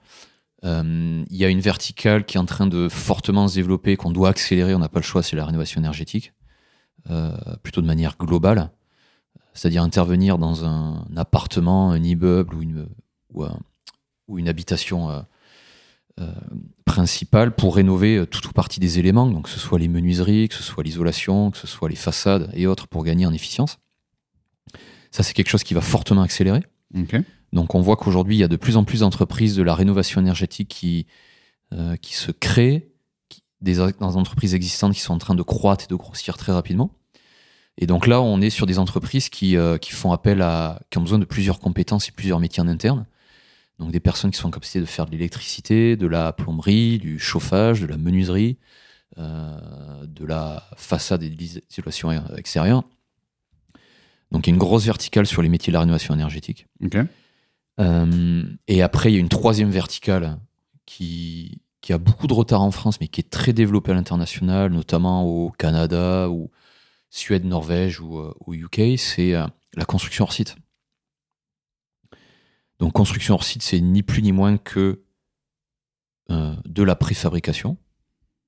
Euh, Il y a une verticale qui est en train de fortement se développer, qu'on doit accélérer, on n'a pas le choix, c'est la rénovation énergétique. plutôt de manière globale, c'est-à-dire intervenir dans un, appartement, un immeuble ou une, ou, une habitation principale pour rénover tout ou partie des éléments, donc que ce soit les menuiseries, que ce soit l'isolation, que ce soit les façades et autres pour gagner en efficience. Ça, c'est quelque chose qui va fortement accélérer. Donc, on voit qu'aujourd'hui, il y a de plus en plus d'entreprises de la rénovation énergétique qui, euh, qui se créent, des, dans entreprises existantes qui sont en train de croître et de grossir très rapidement. Et donc là, on est sur des entreprises qui, euh, qui font appel à, qui ont besoin de plusieurs compétences et plusieurs métiers en interne. Donc des personnes qui sont en capacité de faire de l'électricité, de la plomberie, du chauffage, de la menuiserie, euh, de la façade et de l'isolation extérieure. Donc il y a une grosse verticale sur les métiers de la rénovation énergétique. Euh, et après, il y a une troisième verticale qui, qui a beaucoup de retard en France, mais qui est très développée à l'international, notamment au Canada ou Suède, Norvège ou au euh, UK, c'est euh, la construction hors site. Donc construction hors site, c'est ni plus ni moins que de la préfabrication,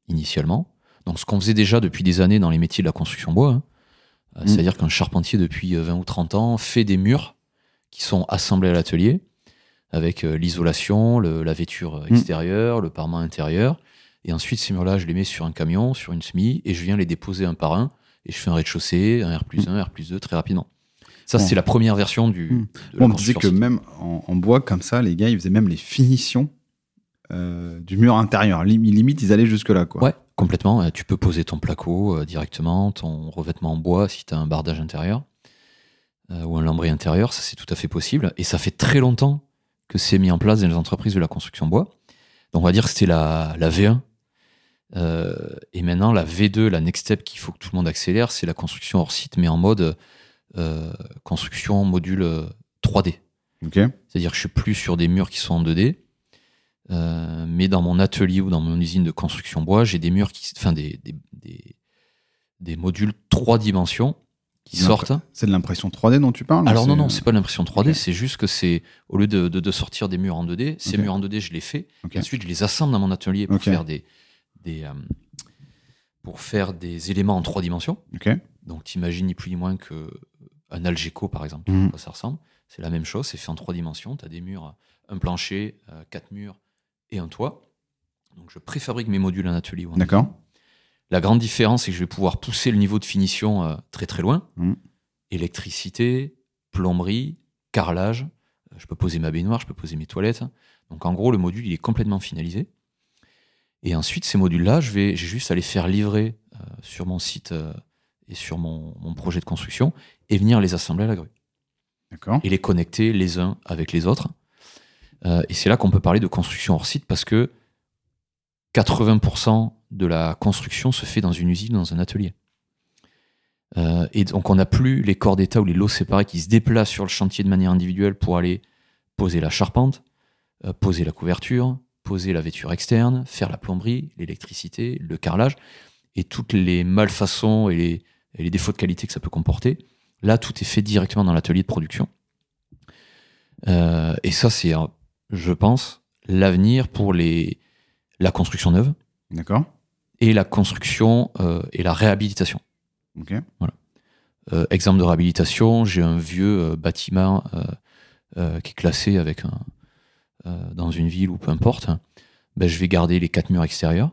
initialement. Donc ce qu'on faisait déjà depuis des années dans les métiers de la construction bois, hein, euh, mm. C'est-à-dire qu'un charpentier, depuis 20 euh, ou 30 ans, fait des murs qui sont assemblés à l'atelier avec euh, l'isolation, la vêture mm. extérieure, le parement intérieur. Et ensuite, ces murs-là, je les mets sur un camion, sur une semi, et je viens les déposer un par un. Et je fais un rez-de-chaussée, un R plus 1, R plus 2 très rapidement. Ça, c'est la première version du. Mm. on disait que même en, bois, comme ça, les gars, ils faisaient même les finitions du mur intérieur. Limite, ils allaient jusque-là. Quoi. Ouais, Complètement. Tu peux poser ton placo euh, directement, ton revêtement en bois si tu as un bardage intérieur euh, ou un lambris intérieur, ça c'est tout à fait possible. Et ça fait très longtemps que c'est mis en place dans les entreprises de la construction bois. Donc on va dire que c'était la, V1. Euh, et maintenant la V2, la next step qu'il faut que tout le monde accélère, c'est la construction hors site, mais en mode construction module 3D. C'est-à-dire que je suis plus sur des murs qui sont en 2D, euh, mais dans mon atelier ou dans mon usine de construction bois, j'ai des murs qui, enfin des, des, des, modules trois dimensions qui sortent. C'est de l'impression 3D dont tu parles Alors non, non, c'est pas de l'impression 3D, c'est juste que c'est, au lieu de, de, sortir des murs en 2D, ces murs en 2D, je les fais. ensuite, je les assemble dans mon atelier pour faire des, des euh, pour faire des éléments en trois dimensions. Donc, tu imagines ni plus ni moins que un Algeco, par exemple, mmh. ça ressemble. C'est la même chose, c'est fait en trois dimensions. Tu as des murs, un plancher, euh, quatre murs, et un toit. Donc je préfabrique mes modules en atelier. D'accord. La grande différence, c'est que je vais pouvoir pousser le niveau de finition euh, très très loin. Mmh. Électricité, plomberie, carrelage. Euh, je peux poser ma baignoire, je peux poser mes toilettes. Donc en gros, le module, il est complètement finalisé. Et ensuite, ces modules-là, je vais j'ai juste à les faire livrer euh, sur mon site et sur mon, mon, projet de construction et venir les assembler à la grue. D'accord. Et les connecter les uns avec les autres. Euh, et c'est là qu'on peut parler de construction hors site parce que 80% de la construction se fait dans une usine, dans un atelier. Euh, et donc on n'a plus les corps d'État ou les lots séparés qui se déplacent sur le chantier de manière individuelle pour aller poser la charpente, euh, poser la couverture, poser la vêture externe, faire la plomberie, l'électricité, le carrelage, et toutes les malfaçons et les, défauts de qualité que ça peut comporter. Là, tout est fait directement dans l'atelier de production. et ça, c'est je pense, l'avenir pour les, la construction neuve. D'accord. Et la construction euh, et la réhabilitation. Voilà. Euh, exemple de réhabilitation, j'ai un vieux euh, bâtiment qui est classé avec un, dans une ville ou peu importe. Ben, je vais garder les quatre murs extérieurs.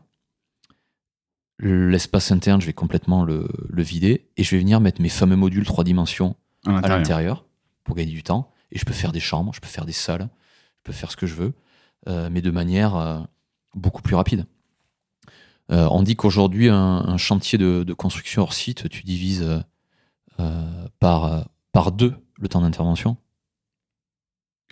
L'espace interne, je vais complètement le, le, vider et je vais venir mettre mes fameux modules trois dimensions à l'intérieur pour gagner du temps. Et je peux faire des chambres, je peux faire des salles, je peux faire ce que je veux, mais de manière beaucoup plus rapide. Euh, on dit qu'aujourd'hui, un, chantier de, construction hors site, tu divises par, par deux le temps d'intervention.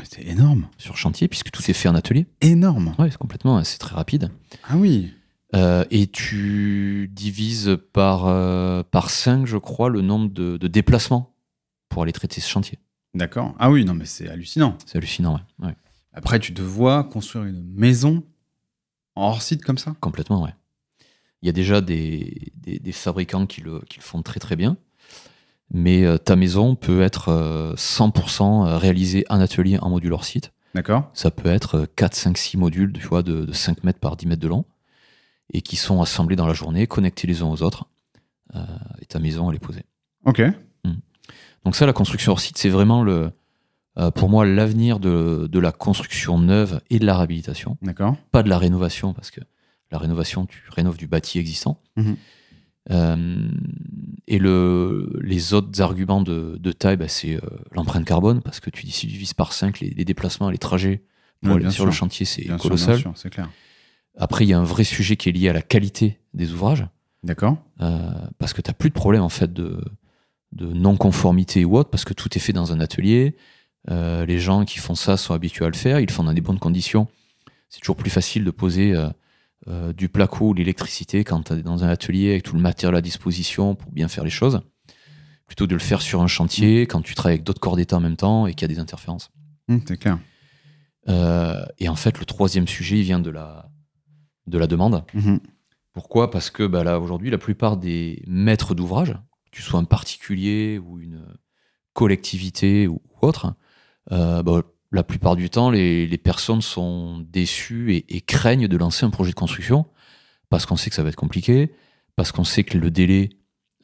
C'est énorme. Sur chantier, puisque tout est fait en atelier. Énorme. Oui, c'est complètement, c'est très rapide. Ah oui. et tu divises par, par 5, je crois, le nombre de, de déplacements pour aller traiter ce chantier. D'accord. Ah oui, non, mais c'est hallucinant. C'est hallucinant, ouais. Après, tu te vois construire une maison en hors site comme ça? Complètement, ouais. Il y a déjà des, des, fabricants qui le, qui le, font très très bien. Mais euh, ta maison peut être 100% euh, euh, réalisée en atelier en module hors site. D'accord. Ça peut être 4, 5, 6 modules tu vois, de, de 5 mètres par 10 mètres de long et qui sont assemblés dans la journée, connectés les uns aux autres. et ta maison, elle est posée. Ok. Donc ça, la construction hors site, c'est vraiment le, euh, pour moi l'avenir de, de la construction neuve et de la réhabilitation. D'accord. Pas de la rénovation, parce que la rénovation, tu rénoves du bâti existant. Mhm. Euh, et le, les autres arguments de, de taille, bah, c'est euh, l'empreinte carbone, parce que tu dis si tu divises par 5 les, les déplacements, les trajets pour Ouais, aller bien sur sûr. le chantier, c'est Bien sûr, colossal. bien sûr, c'est clair. Après, il y a un vrai sujet qui est lié à la qualité des ouvrages, D'accord. euh, parce que tu n'as plus de problème en fait de, de non-conformité ou autre, parce que tout est fait dans un atelier. Les gens qui font ça sont habitués à le faire, ils le font dans des bonnes conditions. C'est toujours plus facile de poser euh, du placo ou l'électricité quand tu es dans un atelier avec tout le matériel à disposition pour bien faire les choses, plutôt de le faire sur un chantier quand tu travailles avec d'autres corps d'État en même temps et qu'il y a des interférences. C'est clair. Euh, et en fait, le troisième sujet, il vient de la, de la demande. Mhm. Pourquoi? Parce que bah, là, aujourd'hui, la plupart des maîtres d'ouvrage, que tu sois un particulier ou une collectivité ou autre, euh, bah, la plupart du temps, les, les personnes sont déçues et, et craignent de lancer un projet de construction parce qu'on sait que ça va être compliqué, parce qu'on sait que le délai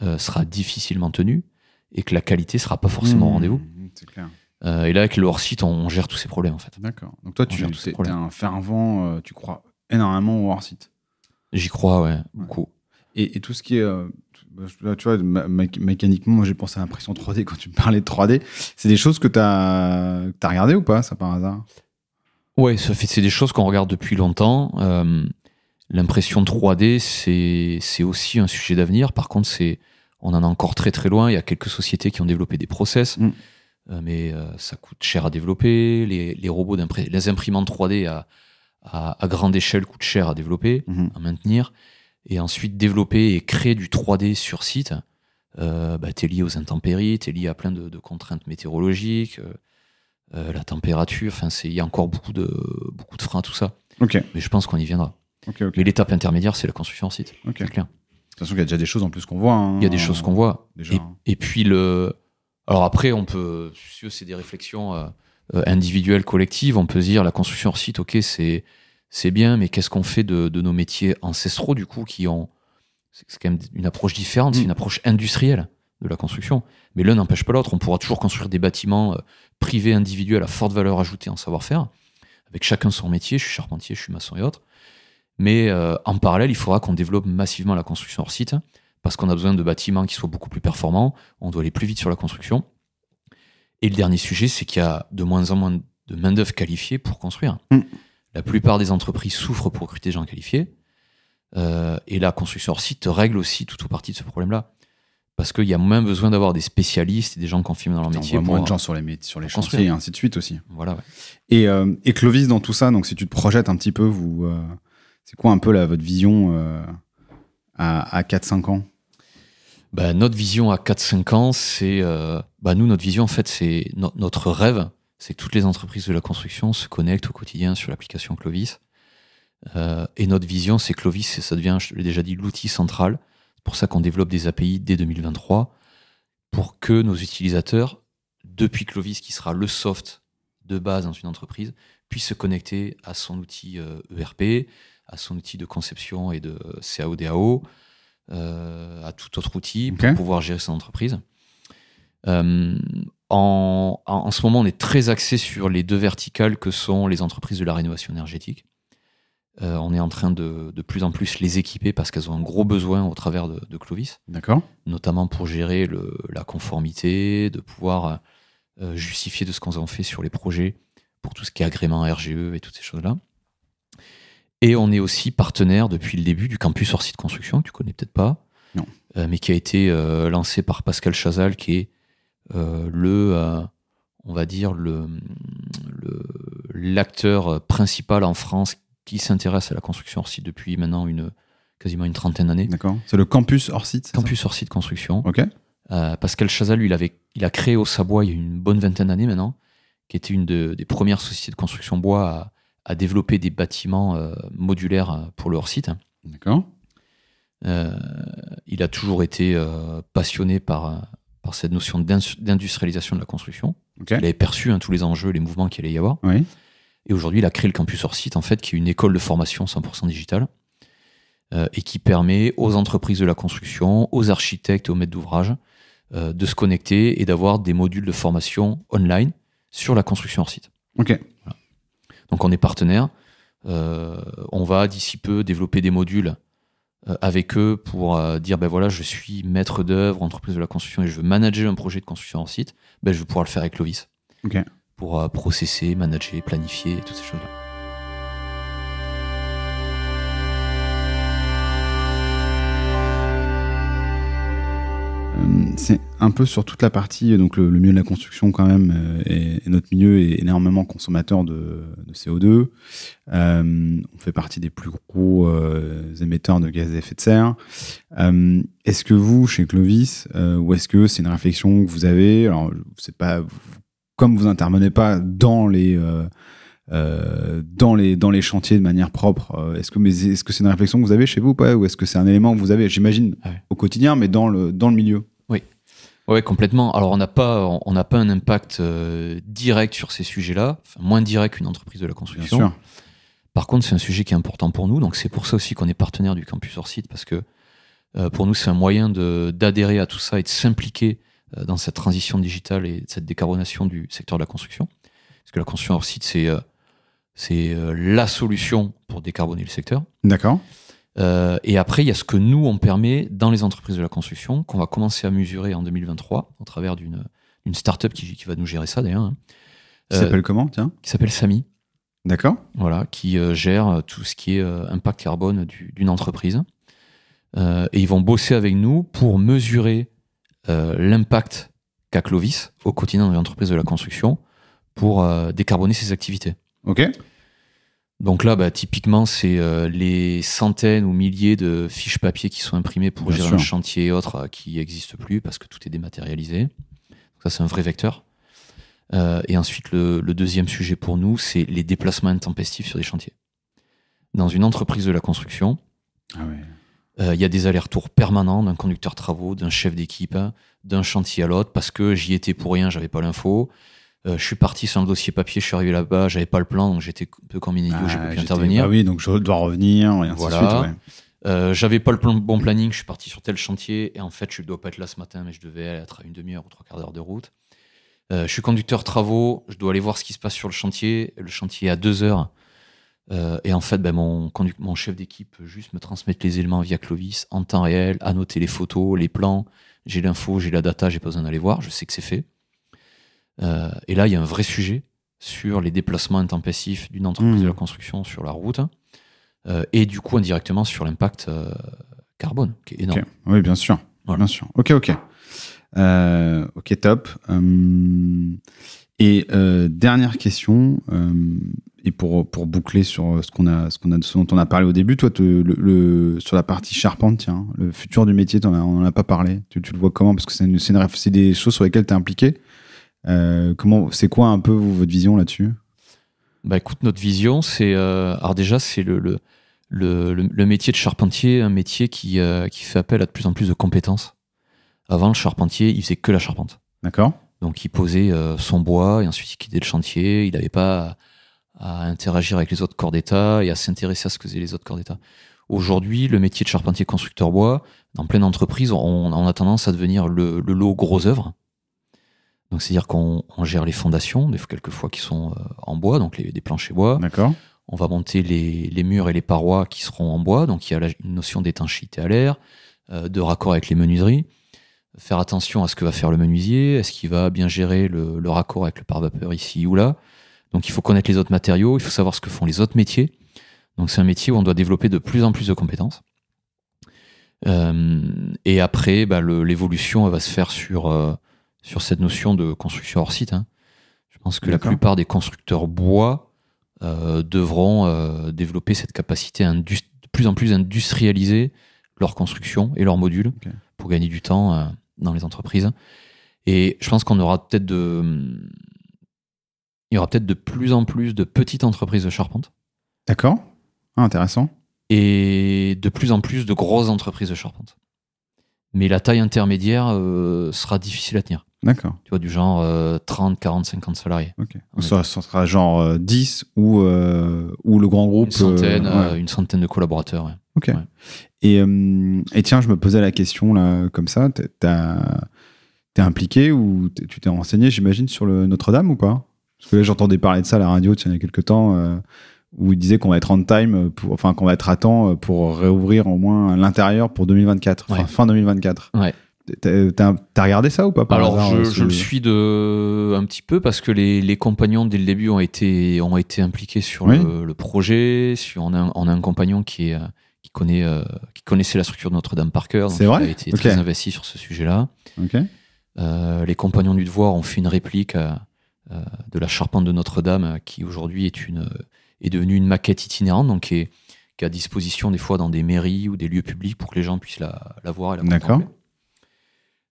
euh, sera difficilement tenu et que la qualité sera pas forcément au Hum, rendez-vous. C'est clair. Euh, et là, avec le hors-site, on, on gère tous ces problèmes en fait. D'accord. Donc toi, On tu gère tous ces es problèmes. un fervent, euh, tu crois énormément au hors-site. J'y crois, ouais, beaucoup. Et, et tout ce qui est. tu- bah, là, tu vois, mé- mécaniquement, moi j'ai pensé à l'impression 3D quand tu me parlais de 3D. C'est des choses que tu as, regardé ou pas, ça par hasard? Ouais, c'est des choses qu'on regarde depuis longtemps. Euh, L'impression 3D, c'est, aussi un sujet d'avenir. Par contre, c'est, on en est encore très très loin. Il y a quelques sociétés qui ont développé des process, Mm. euh, mais euh, ça coûte cher à développer. Les, les robots les imprimantes 3D à, à, à grande échelle coûtent cher à développer, Mhm. à maintenir. Et ensuite, développer et créer du 3D sur site, euh, bah, t'es lié aux intempéries, t'es lié à plein de, de contraintes météorologiques, euh, euh, la température. Il y a encore beaucoup de, beaucoup de freins à tout ça. Ok, Mais je pense qu'on y viendra. ok, ok. Mais l'étape intermédiaire, c'est la construction en site. Ok. C'est clair. De toute façon, il y a déjà des choses en plus qu'on voit. hein. Il y a des choses qu'on voit. Déjà. Et, et puis le. Alors après, on peut. tu C'est des réflexions euh, individuelles, collectives. On peut se dire la construction hors site, ok, c'est c'est bien, mais qu'est-ce qu'on fait de, de nos métiers ancestraux du coup qui ont. C'est quand même une approche différente. Mm. C'est une approche industrielle de la construction. Mais l'un n'empêche pas l'autre. On pourra toujours construire des bâtiments euh, privés, individuels à forte valeur ajoutée en savoir-faire, avec chacun son métier. Je suis charpentier, je suis maçon et autres. Mais euh, en parallèle, il faudra qu'on développe massivement la construction hors site parce qu'on a besoin de bâtiments qui soient beaucoup plus performants. On doit aller plus vite sur la construction. Et le dernier sujet, c'est qu'il y a de moins en moins de main-d'œuvre qualifiée pour construire. Mm. La plupart des entreprises souffrent pour recruter des gens qualifiés. Euh, et la construction hors site règle aussi tout ou partie de ce problème-là. Parce qu'il y a moins besoin d'avoir des spécialistes et des gens confirmés dans leur On métier. voit moins de gens sur les, sur les chantiers construire. et ainsi de suite aussi. Voilà, ouais. Et, euh, et Clovis, dans tout ça, donc si tu te projettes un petit peu, vous, euh, c'est quoi un peu là, votre vision à, à 4-5 ans? Bah, notre vision à 4-5 ans, c'est. bah, nous, notre vision, en fait, c'est no- notre rêve, c'est que toutes les entreprises de la construction se connectent au quotidien sur l'application Clovis. Euh, et notre vision, c'est que Clovis, ça devient, je l'ai déjà dit, l'outil central. C'est pour ça qu'on développe des API dès 2023 pour que nos utilisateurs, depuis Clovis, qui sera le soft de base dans une entreprise, puissent se connecter à son outil euh, ERP, à son outil de conception et de CAO-DAO, euh, à tout autre outil pour pouvoir gérer son entreprise. Euh, en, en- en ce moment, on est très axé sur les deux verticales que sont les entreprises de la rénovation énergétique. Euh, on est en train de, de plus en plus les équiper parce qu'elles ont un gros besoin au travers de, de Clovis, D'accord notamment pour gérer le- la conformité, de pouvoir euh, justifier de ce qu'on en fait sur les projets pour tout ce qui est agrément RGE et toutes ces choses-là. Et on est aussi partenaire depuis le début du campus hors site construction, que tu connais peut-être pas, Non. euh, mais qui a été lancé par Pascal Chazal, qui est le, euh, on va dire, le l'acteur principal en France qui s'intéresse à la construction hors site depuis maintenant une, quasiment une trentaine d'années. D'accord. C'est le campus hors site Campus hors site construction. Ok. Euh, Pascal Chazal, lui, il, avait, il a créé au Savoie il y a une bonne vingtaine d'années maintenant, qui était une de- des premières sociétés de construction bois à, à développer des bâtiments euh, modulaires euh, pour le hors-site. D'accord. Euh, il a toujours été euh, passionné par, euh, par cette notion d'industrialisation de la construction. Ok. Il avait perçu hein, tous les enjeux, les mouvements qu'il allait y avoir. Oui. Et aujourd'hui, il a créé le campus hors site, en fait, qui est une école de formation 100% digitale, euh, et qui permet aux entreprises de la construction, aux architectes aux maîtres d'ouvrage euh, de se connecter et d'avoir des modules de formation online sur la construction hors site. Donc on est partenaire. Euh, on va d'ici peu développer des modules avec eux pour euh, dire ben voilà, je suis maître d'œuvre, entreprise de la construction et je veux manager un projet de construction en site. Ben, je vais pouvoir le faire avec Clovis. Ok. Pour euh, processer, manager, planifier, toutes ces choses-là. C'est un peu sur toute la partie, euh, donc le, le milieu de la construction quand même, euh, et, et notre milieu est énormément consommateur de, de CO2. Euh, on fait partie des plus gros euh, émetteurs de gaz à effet de serre. Euh, est-ce que vous, chez Clovis, euh, ou est-ce que c'est une réflexion que vous avez? Alors, c'est pas vous- comme vous intervenez pas dans les euh, euh, dans les dans les chantiers de manière propre. euh, Est-ce que mais est-ce que c'est une réflexion que vous avez chez vous ou pas? Ou est-ce que c'est un élément que vous avez, j'imagine, ouais. au quotidien, mais dans le dans le milieu Ouais, complètement. Alors on n'a pas, on n'a pas un impact euh, direct sur ces sujets-là, enfin, moins direct qu'une entreprise de la Bien construction. sûr. Par contre, c'est un sujet qui est important pour nous, donc c'est pour ça aussi qu'on est partenaire du campus hors site, parce que euh, pour nous, c'est un moyen d'adhérer à tout ça et de s'impliquer euh, dans cette transition digitale et cette décarbonation du secteur de la construction. Parce que la construction hors site, c'est c'est la solution pour décarboner le secteur. D'accord. Euh, et après, il y a ce que nous, on permet dans les entreprises de la construction, qu'on va commencer à mesurer en 2023 au travers d'une start-up qui, qui va nous gérer ça d'ailleurs, hein, Euh, s'appelle comment Tiens? qui s'appelle Sami D'accord. voilà, qui euh, gère euh, tout ce qui est euh, impact carbone du- d'une entreprise. Euh, et ils vont bosser avec nous pour mesurer euh, l'impact qu'a Clovis au quotidien dans l'entreprise de la construction pour euh, décarboner ses activités. Ok. Donc là, bah, typiquement, c'est euh, les centaines ou milliers de fiches papier qui sont imprimées pour Bien gérer sûr. un chantier et autres euh, qui n'existent plus parce que tout est dématérialisé. Donc ça, c'est un vrai vecteur. Euh, et ensuite, le, le deuxième sujet pour nous, c'est les déplacements intempestifs sur des chantiers. Dans une entreprise de la construction, Ah ouais. euh, il y a des allers-retours permanents d'un conducteur travaux, d'un chef d'équipe, d'un chantier à l'autre, parce que j'y étais pour rien, j'avais pas l'info. Euh, je suis parti sans le dossier papier, je suis arrivé là-bas, j'avais pas le plan, donc j'étais un peu comme un idiot, j'ai pas Ah, pu intervenir. Ah oui, donc je dois revenir, et ainsi Voilà. de suite. ouais. Euh, j'avais pas le plan- bon planning, je suis parti sur tel chantier et en fait je dois pas être là ce matin, mais je devais être à une demi-heure ou trois quarts d'heure de route. Euh, je suis conducteur travaux, je dois aller voir ce qui se passe sur le chantier. Le chantier est à deux heures. Et en fait, ben, mon, chef d'équipe peut juste me transmettre les éléments via Clovis en temps réel, annoter les photos, les plans. J'ai l'info, j'ai la data, j'ai pas besoin d'aller voir, je sais que c'est fait. Euh, et là, il y a un vrai sujet sur les déplacements intempestifs d'une entreprise Mmh. de la construction sur la route. Euh, et du coup, indirectement sur l'impact euh, carbone, qui est énorme. Oui, bien sûr. Voilà. Bien sûr. Ok, ok. Ok, top. Et dernière question, et pour, pour boucler sur ce qu'on a, ce qu'on a, ce dont on a parlé au début, toi, te- le, le- sur la partie charpente, tiens, le futur du métier, t'en as- on n'en a pas parlé. Tu, tu le vois comment? Parce que c'est une- c'est une réf- c'est des choses sur lesquelles tu es impliqué. Euh, comment, c'est quoi un peu votre vision là-dessus? Bah écoute, notre vision, c'est euh, alors déjà c'est le, le, le, métier de charpentier, un métier qui, euh, qui fait appel à de plus en plus de compétences. Avant, le charpentier, il faisait que la charpente. D'accord Donc il posait son bois et ensuite il quittait le chantier. Il n'avait pas à, à interagir avec les autres corps d'État et à s'intéresser à ce que faisaient les autres corps d'État. Aujourd'hui, le métier de charpentier constructeur bois, dans pleine entreprise, on, on a tendance à devenir le, le lot gros œuvre. Donc c'est-à-dire qu'on on gère les fondations, quelquefois qui sont euh, en bois, donc les, des planchers bois. D'accord On va monter les, les murs et les parois qui seront en bois, donc il y a la- une notion d'étanchéité à l'air, euh, de raccord avec les menuiseries. Faire attention à ce que va faire le menuisier, est-ce qu'il va bien gérer le, le raccord avec le pare-vapeur ici ou là? Donc il faut connaître les autres matériaux, il faut savoir ce que font les autres métiers. Donc c'est un métier où on doit développer de plus en plus de compétences. Euh, et après, bah, l'évolution va se faire sur, euh, sur cette notion de construction hors site. hein. Je pense que la plupart des constructeurs bois euh, devront euh, développer cette capacité de plus en plus industrialiser leur construction et leurs modules pour gagner du temps euh, dans les entreprises. Et je pense qu'on aura peut-être de, il y aura peut-être de plus en plus de petites entreprises de charpente D'accord Ah, Intéressant. et de plus en plus de grosses entreprises de charpente. Mais la taille intermédiaire sera difficile à tenir. D'accord. Tu vois, du genre euh, 30, 40, 50 salariés. Ok. On est- Ça, ça sera genre euh, 10 ou, euh, ou le grand groupe. Une centaine, euh, ouais. euh, une centaine de collaborateurs. ouais. Ok. Ouais. Et, euh, et tiens, je me posais la question là, comme ça. t'es- impliqué ou tu t'es renseigné, j'imagine, sur le Notre-Dame ou pas? Parce que là, j'entendais parler de ça à la radio tiens, il y a quelques temps, euh, où il disait qu'on va être on time, pour, enfin qu'on va être à temps pour réouvrir au moins l'intérieur pour 2024, enfin Ouais. fin 2024. Ouais. T'as regardé ça ou pas par Alors, hasard, je, euh, je le suis de un petit peu parce que les, les compagnons dès le début ont été ont été impliqués sur Oui. le, le projet. Sur on a, un- on a un compagnon qui est qui connaît euh, qui connaissait la structure de Notre-Dame par cœur. C'est il vrai a été très investi sur ce sujet-là. Euh, les compagnons du devoir ont fait une réplique euh, de la charpente de Notre-Dame qui aujourd'hui est une est devenue une maquette itinérante donc qui est, qui est à disposition des fois dans des mairies ou des lieux publics pour que les gens puissent la, la voir et la D'accord.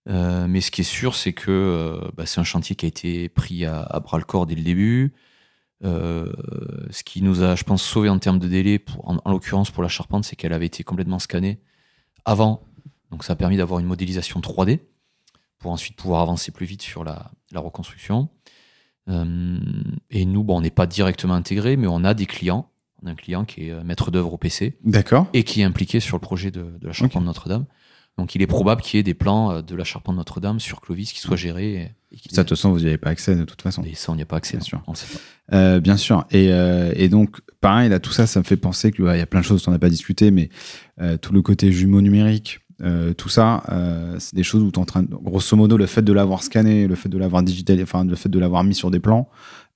Euh, mais ce qui est sûr, c'est que euh, bah, c'est un chantier qui a été pris à, à bras le corps dès le début. Euh, ce qui nous a, je pense, sauvé en termes de délai, pour, en, en l'occurrence pour la charpente, c'est qu'elle avait été complètement scannée avant. Donc ça a permis d'avoir une modélisation 3D pour ensuite pouvoir avancer plus vite sur la, la reconstruction. Et nous, bon, on n'est pas directement intégré, mais on a des clients. On a un client qui est maître d'œuvre au PC D'accord. et qui est impliqué sur le projet de, de la charpente Notre-Dame. Donc il est probable qu'il y ait des plans euh, de la charpente Notre-Dame sur Clovis qui soient gérés. Et, et qui- Ça, de toute façon, vous n'y avez pas accès de toute façon. et ça, on n'y a pas accès. Bien non. sûr. On le sait pas. Euh, bien sûr. Et, euh, et donc, pareil, là, tout ça, ça me fait penser qu'il y a plein de choses dont on n'a pas discuté, mais euh, tout le côté jumeau numérique, euh, tout ça, euh, c'est des choses où tu es en train de. Grosso modo, le fait de l'avoir scanné, le fait de l'avoir digital, enfin, le fait de l'avoir mis sur des plans,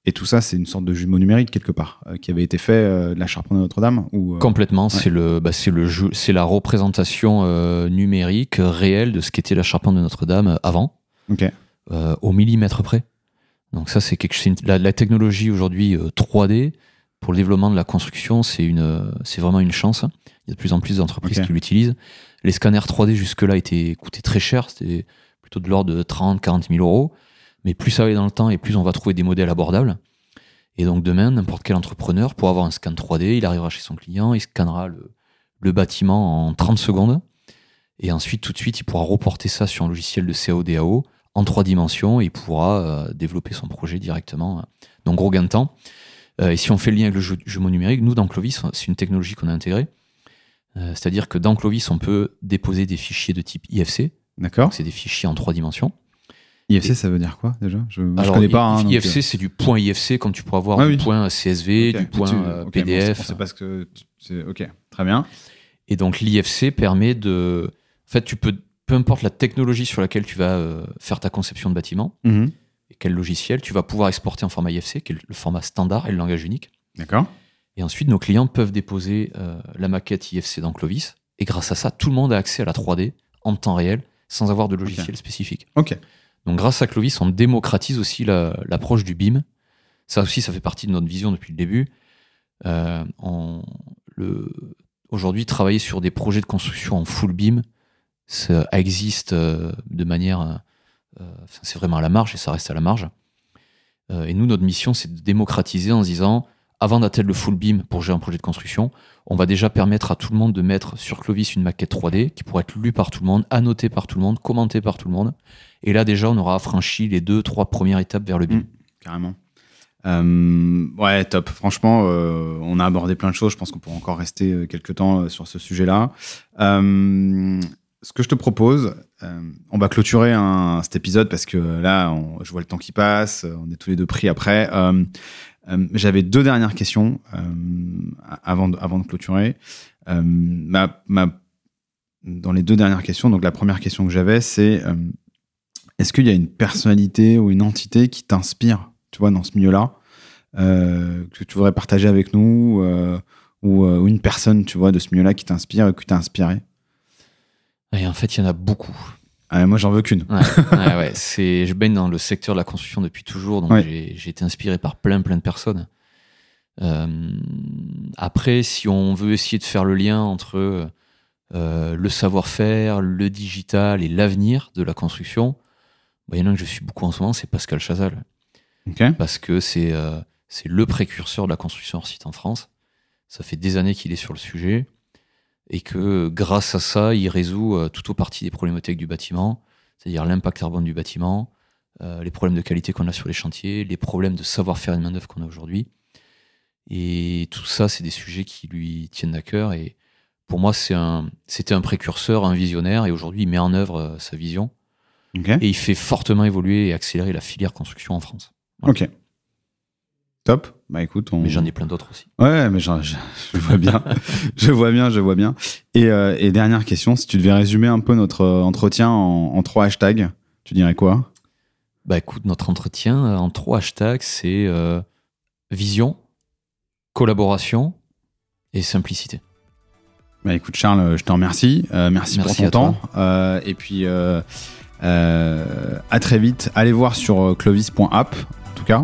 et tout ça, c'est une sorte de jumeau numérique quelque part, euh, qui avait été fait euh, de la charpente de Notre-Dame. Ou, euh, Complètement, c'est le, bah, c'est le jeu, c'est la représentation numérique réelle de ce qu'était la charpente de Notre-Dame avant, au millimètre près. Donc ça, c'est quelque une- la, la technologie aujourd'hui euh, 3D pour le développement de la construction, c'est une, c'est vraiment une chance. Il y a de plus en plus d'entreprises qui l'utilisent. Les scanners 3D jusque-là étaient coûtaient très cher, c'était plutôt de l'ordre de 30, 40 000 euros. Mais plus ça va aller dans le temps et plus on va trouver des modèles abordables. Et donc demain, n'importe quel entrepreneur, pour avoir un scan 3D, il arrivera chez son client, il scannera le, le bâtiment en 30 secondes. Et ensuite, tout de suite, il pourra reporter ça sur un logiciel de CAO-DAO en trois dimensions et il pourra euh, développer son projet directement. Donc gros gain de temps. Euh, et si on fait le lien avec le jeu- jumeau numérique, nous, dans Clovis, c'est une technologie qu'on a intégrée. Euh, C'est-à-dire que dans Clovis, on peut déposer des fichiers de type IFC. D'accord. C'est des fichiers en trois dimensions. IFC, ça veut dire quoi déjà? Je ne connais pas. hein, donc, IFC, c'est du point IFC, comme tu pourras avoir Ah du oui. point CSV, du point Tu- euh, ok, bon, PDF. on sait pas ce que. c'est- Ok, très bien. Et donc l'IFC permet de... En fait, tu peux, peu importe la technologie sur laquelle tu vas euh, faire ta conception de bâtiment, Mhm. et quel logiciel, tu vas pouvoir exporter en format IFC, qui est le format standard et le langage unique. D'accord. Et ensuite, nos clients peuvent déposer euh, la maquette IFC dans Clovis. Et grâce à ça, tout le monde a accès à la 3D en temps réel, sans avoir de logiciel spécifique. Ok. Donc grâce à Clovis, on démocratise aussi la- l'approche du BIM. Ça aussi, ça fait partie de notre vision depuis le début. Euh, Aujourd'hui, travailler sur des projets de construction en full BIM, ça existe euh, de manière... euh, c'est vraiment à la marge et ça reste à la marge. Et nous, notre mission, c'est de démocratiser en disant, avant d'atteindre le full BIM pour gérer un projet de construction, on va déjà permettre à tout le monde de mettre sur Clovis une maquette 3D qui pourra être lue par tout le monde, annotée par tout le monde, commentée par tout le monde. Et là, déjà, on aura franchi les deux, trois premières étapes vers le BIM. Mm. Carrément. Euh, ouais, top. Franchement, euh, on a abordé plein de choses. Je pense qu'on pourra encore rester euh, quelques temps sur ce sujet-là. Ce que je te propose, euh, on va clôturer un, cet épisode parce que là, je vois le temps qui passe. On est tous les deux pris après. Euh, euh, J'avais deux dernières questions avant, de, clôturer. Dans les deux dernières questions, donc la première question que j'avais, c'est est-ce qu'il y a une personnalité ou une entité qui t'inspire, tu vois, dans ce milieu-là, que tu voudrais partager avec nous, ou, une personne, tu vois, de ce milieu-là qui t'inspire, qui t'a inspiré? Et en fait, il y en a beaucoup. Ah, Moi, j'en veux qu'une. Ouais, ouais, ouais. C'est, je baigne dans le secteur de la construction depuis toujours, donc j'ai, j'ai été inspiré par plein, plein de personnes. Euh, après, si on veut essayer de faire le lien entre euh, le savoir-faire, le digital et l'avenir de la construction, bah, il y en a un que je suis beaucoup en ce moment, c'est Pascal Chazal. Ok. parce que c'est euh, c'est le précurseur de la construction hors site en France. Ça fait des années qu'il est sur le sujet et que grâce à ça, il résout euh, tout au partie des problématiques du bâtiment, c'est-à-dire l'impact carbone du bâtiment, euh, les problèmes de qualité qu'on a sur les chantiers, les problèmes de savoir-faire et de main-d'œuvre qu'on a aujourd'hui. Et tout ça, c'est des sujets qui lui tiennent à cœur. Et pour moi, c'est un, c'était un précurseur, un visionnaire, et aujourd'hui, il met en œuvre euh, sa vision. Et il fait fortement évoluer et accélérer la filière construction en France. Ok. Top. Bah écoute, on... Mais j'en ai plein d'autres aussi. Ouais, mais je, je vois bien, je vois bien, je vois bien. Et, euh, et dernière question, si tu devais résumer un peu notre euh, entretien en, en trois hashtags, tu dirais quoi? Bah écoute, notre entretien euh, en trois hashtags, c'est euh, vision, collaboration et simplicité. Bah écoute Charles, je te remercie. Euh, merci, Merci pour ton temps. Et puis à très vite. Allez voir sur clovis.app en tout cas.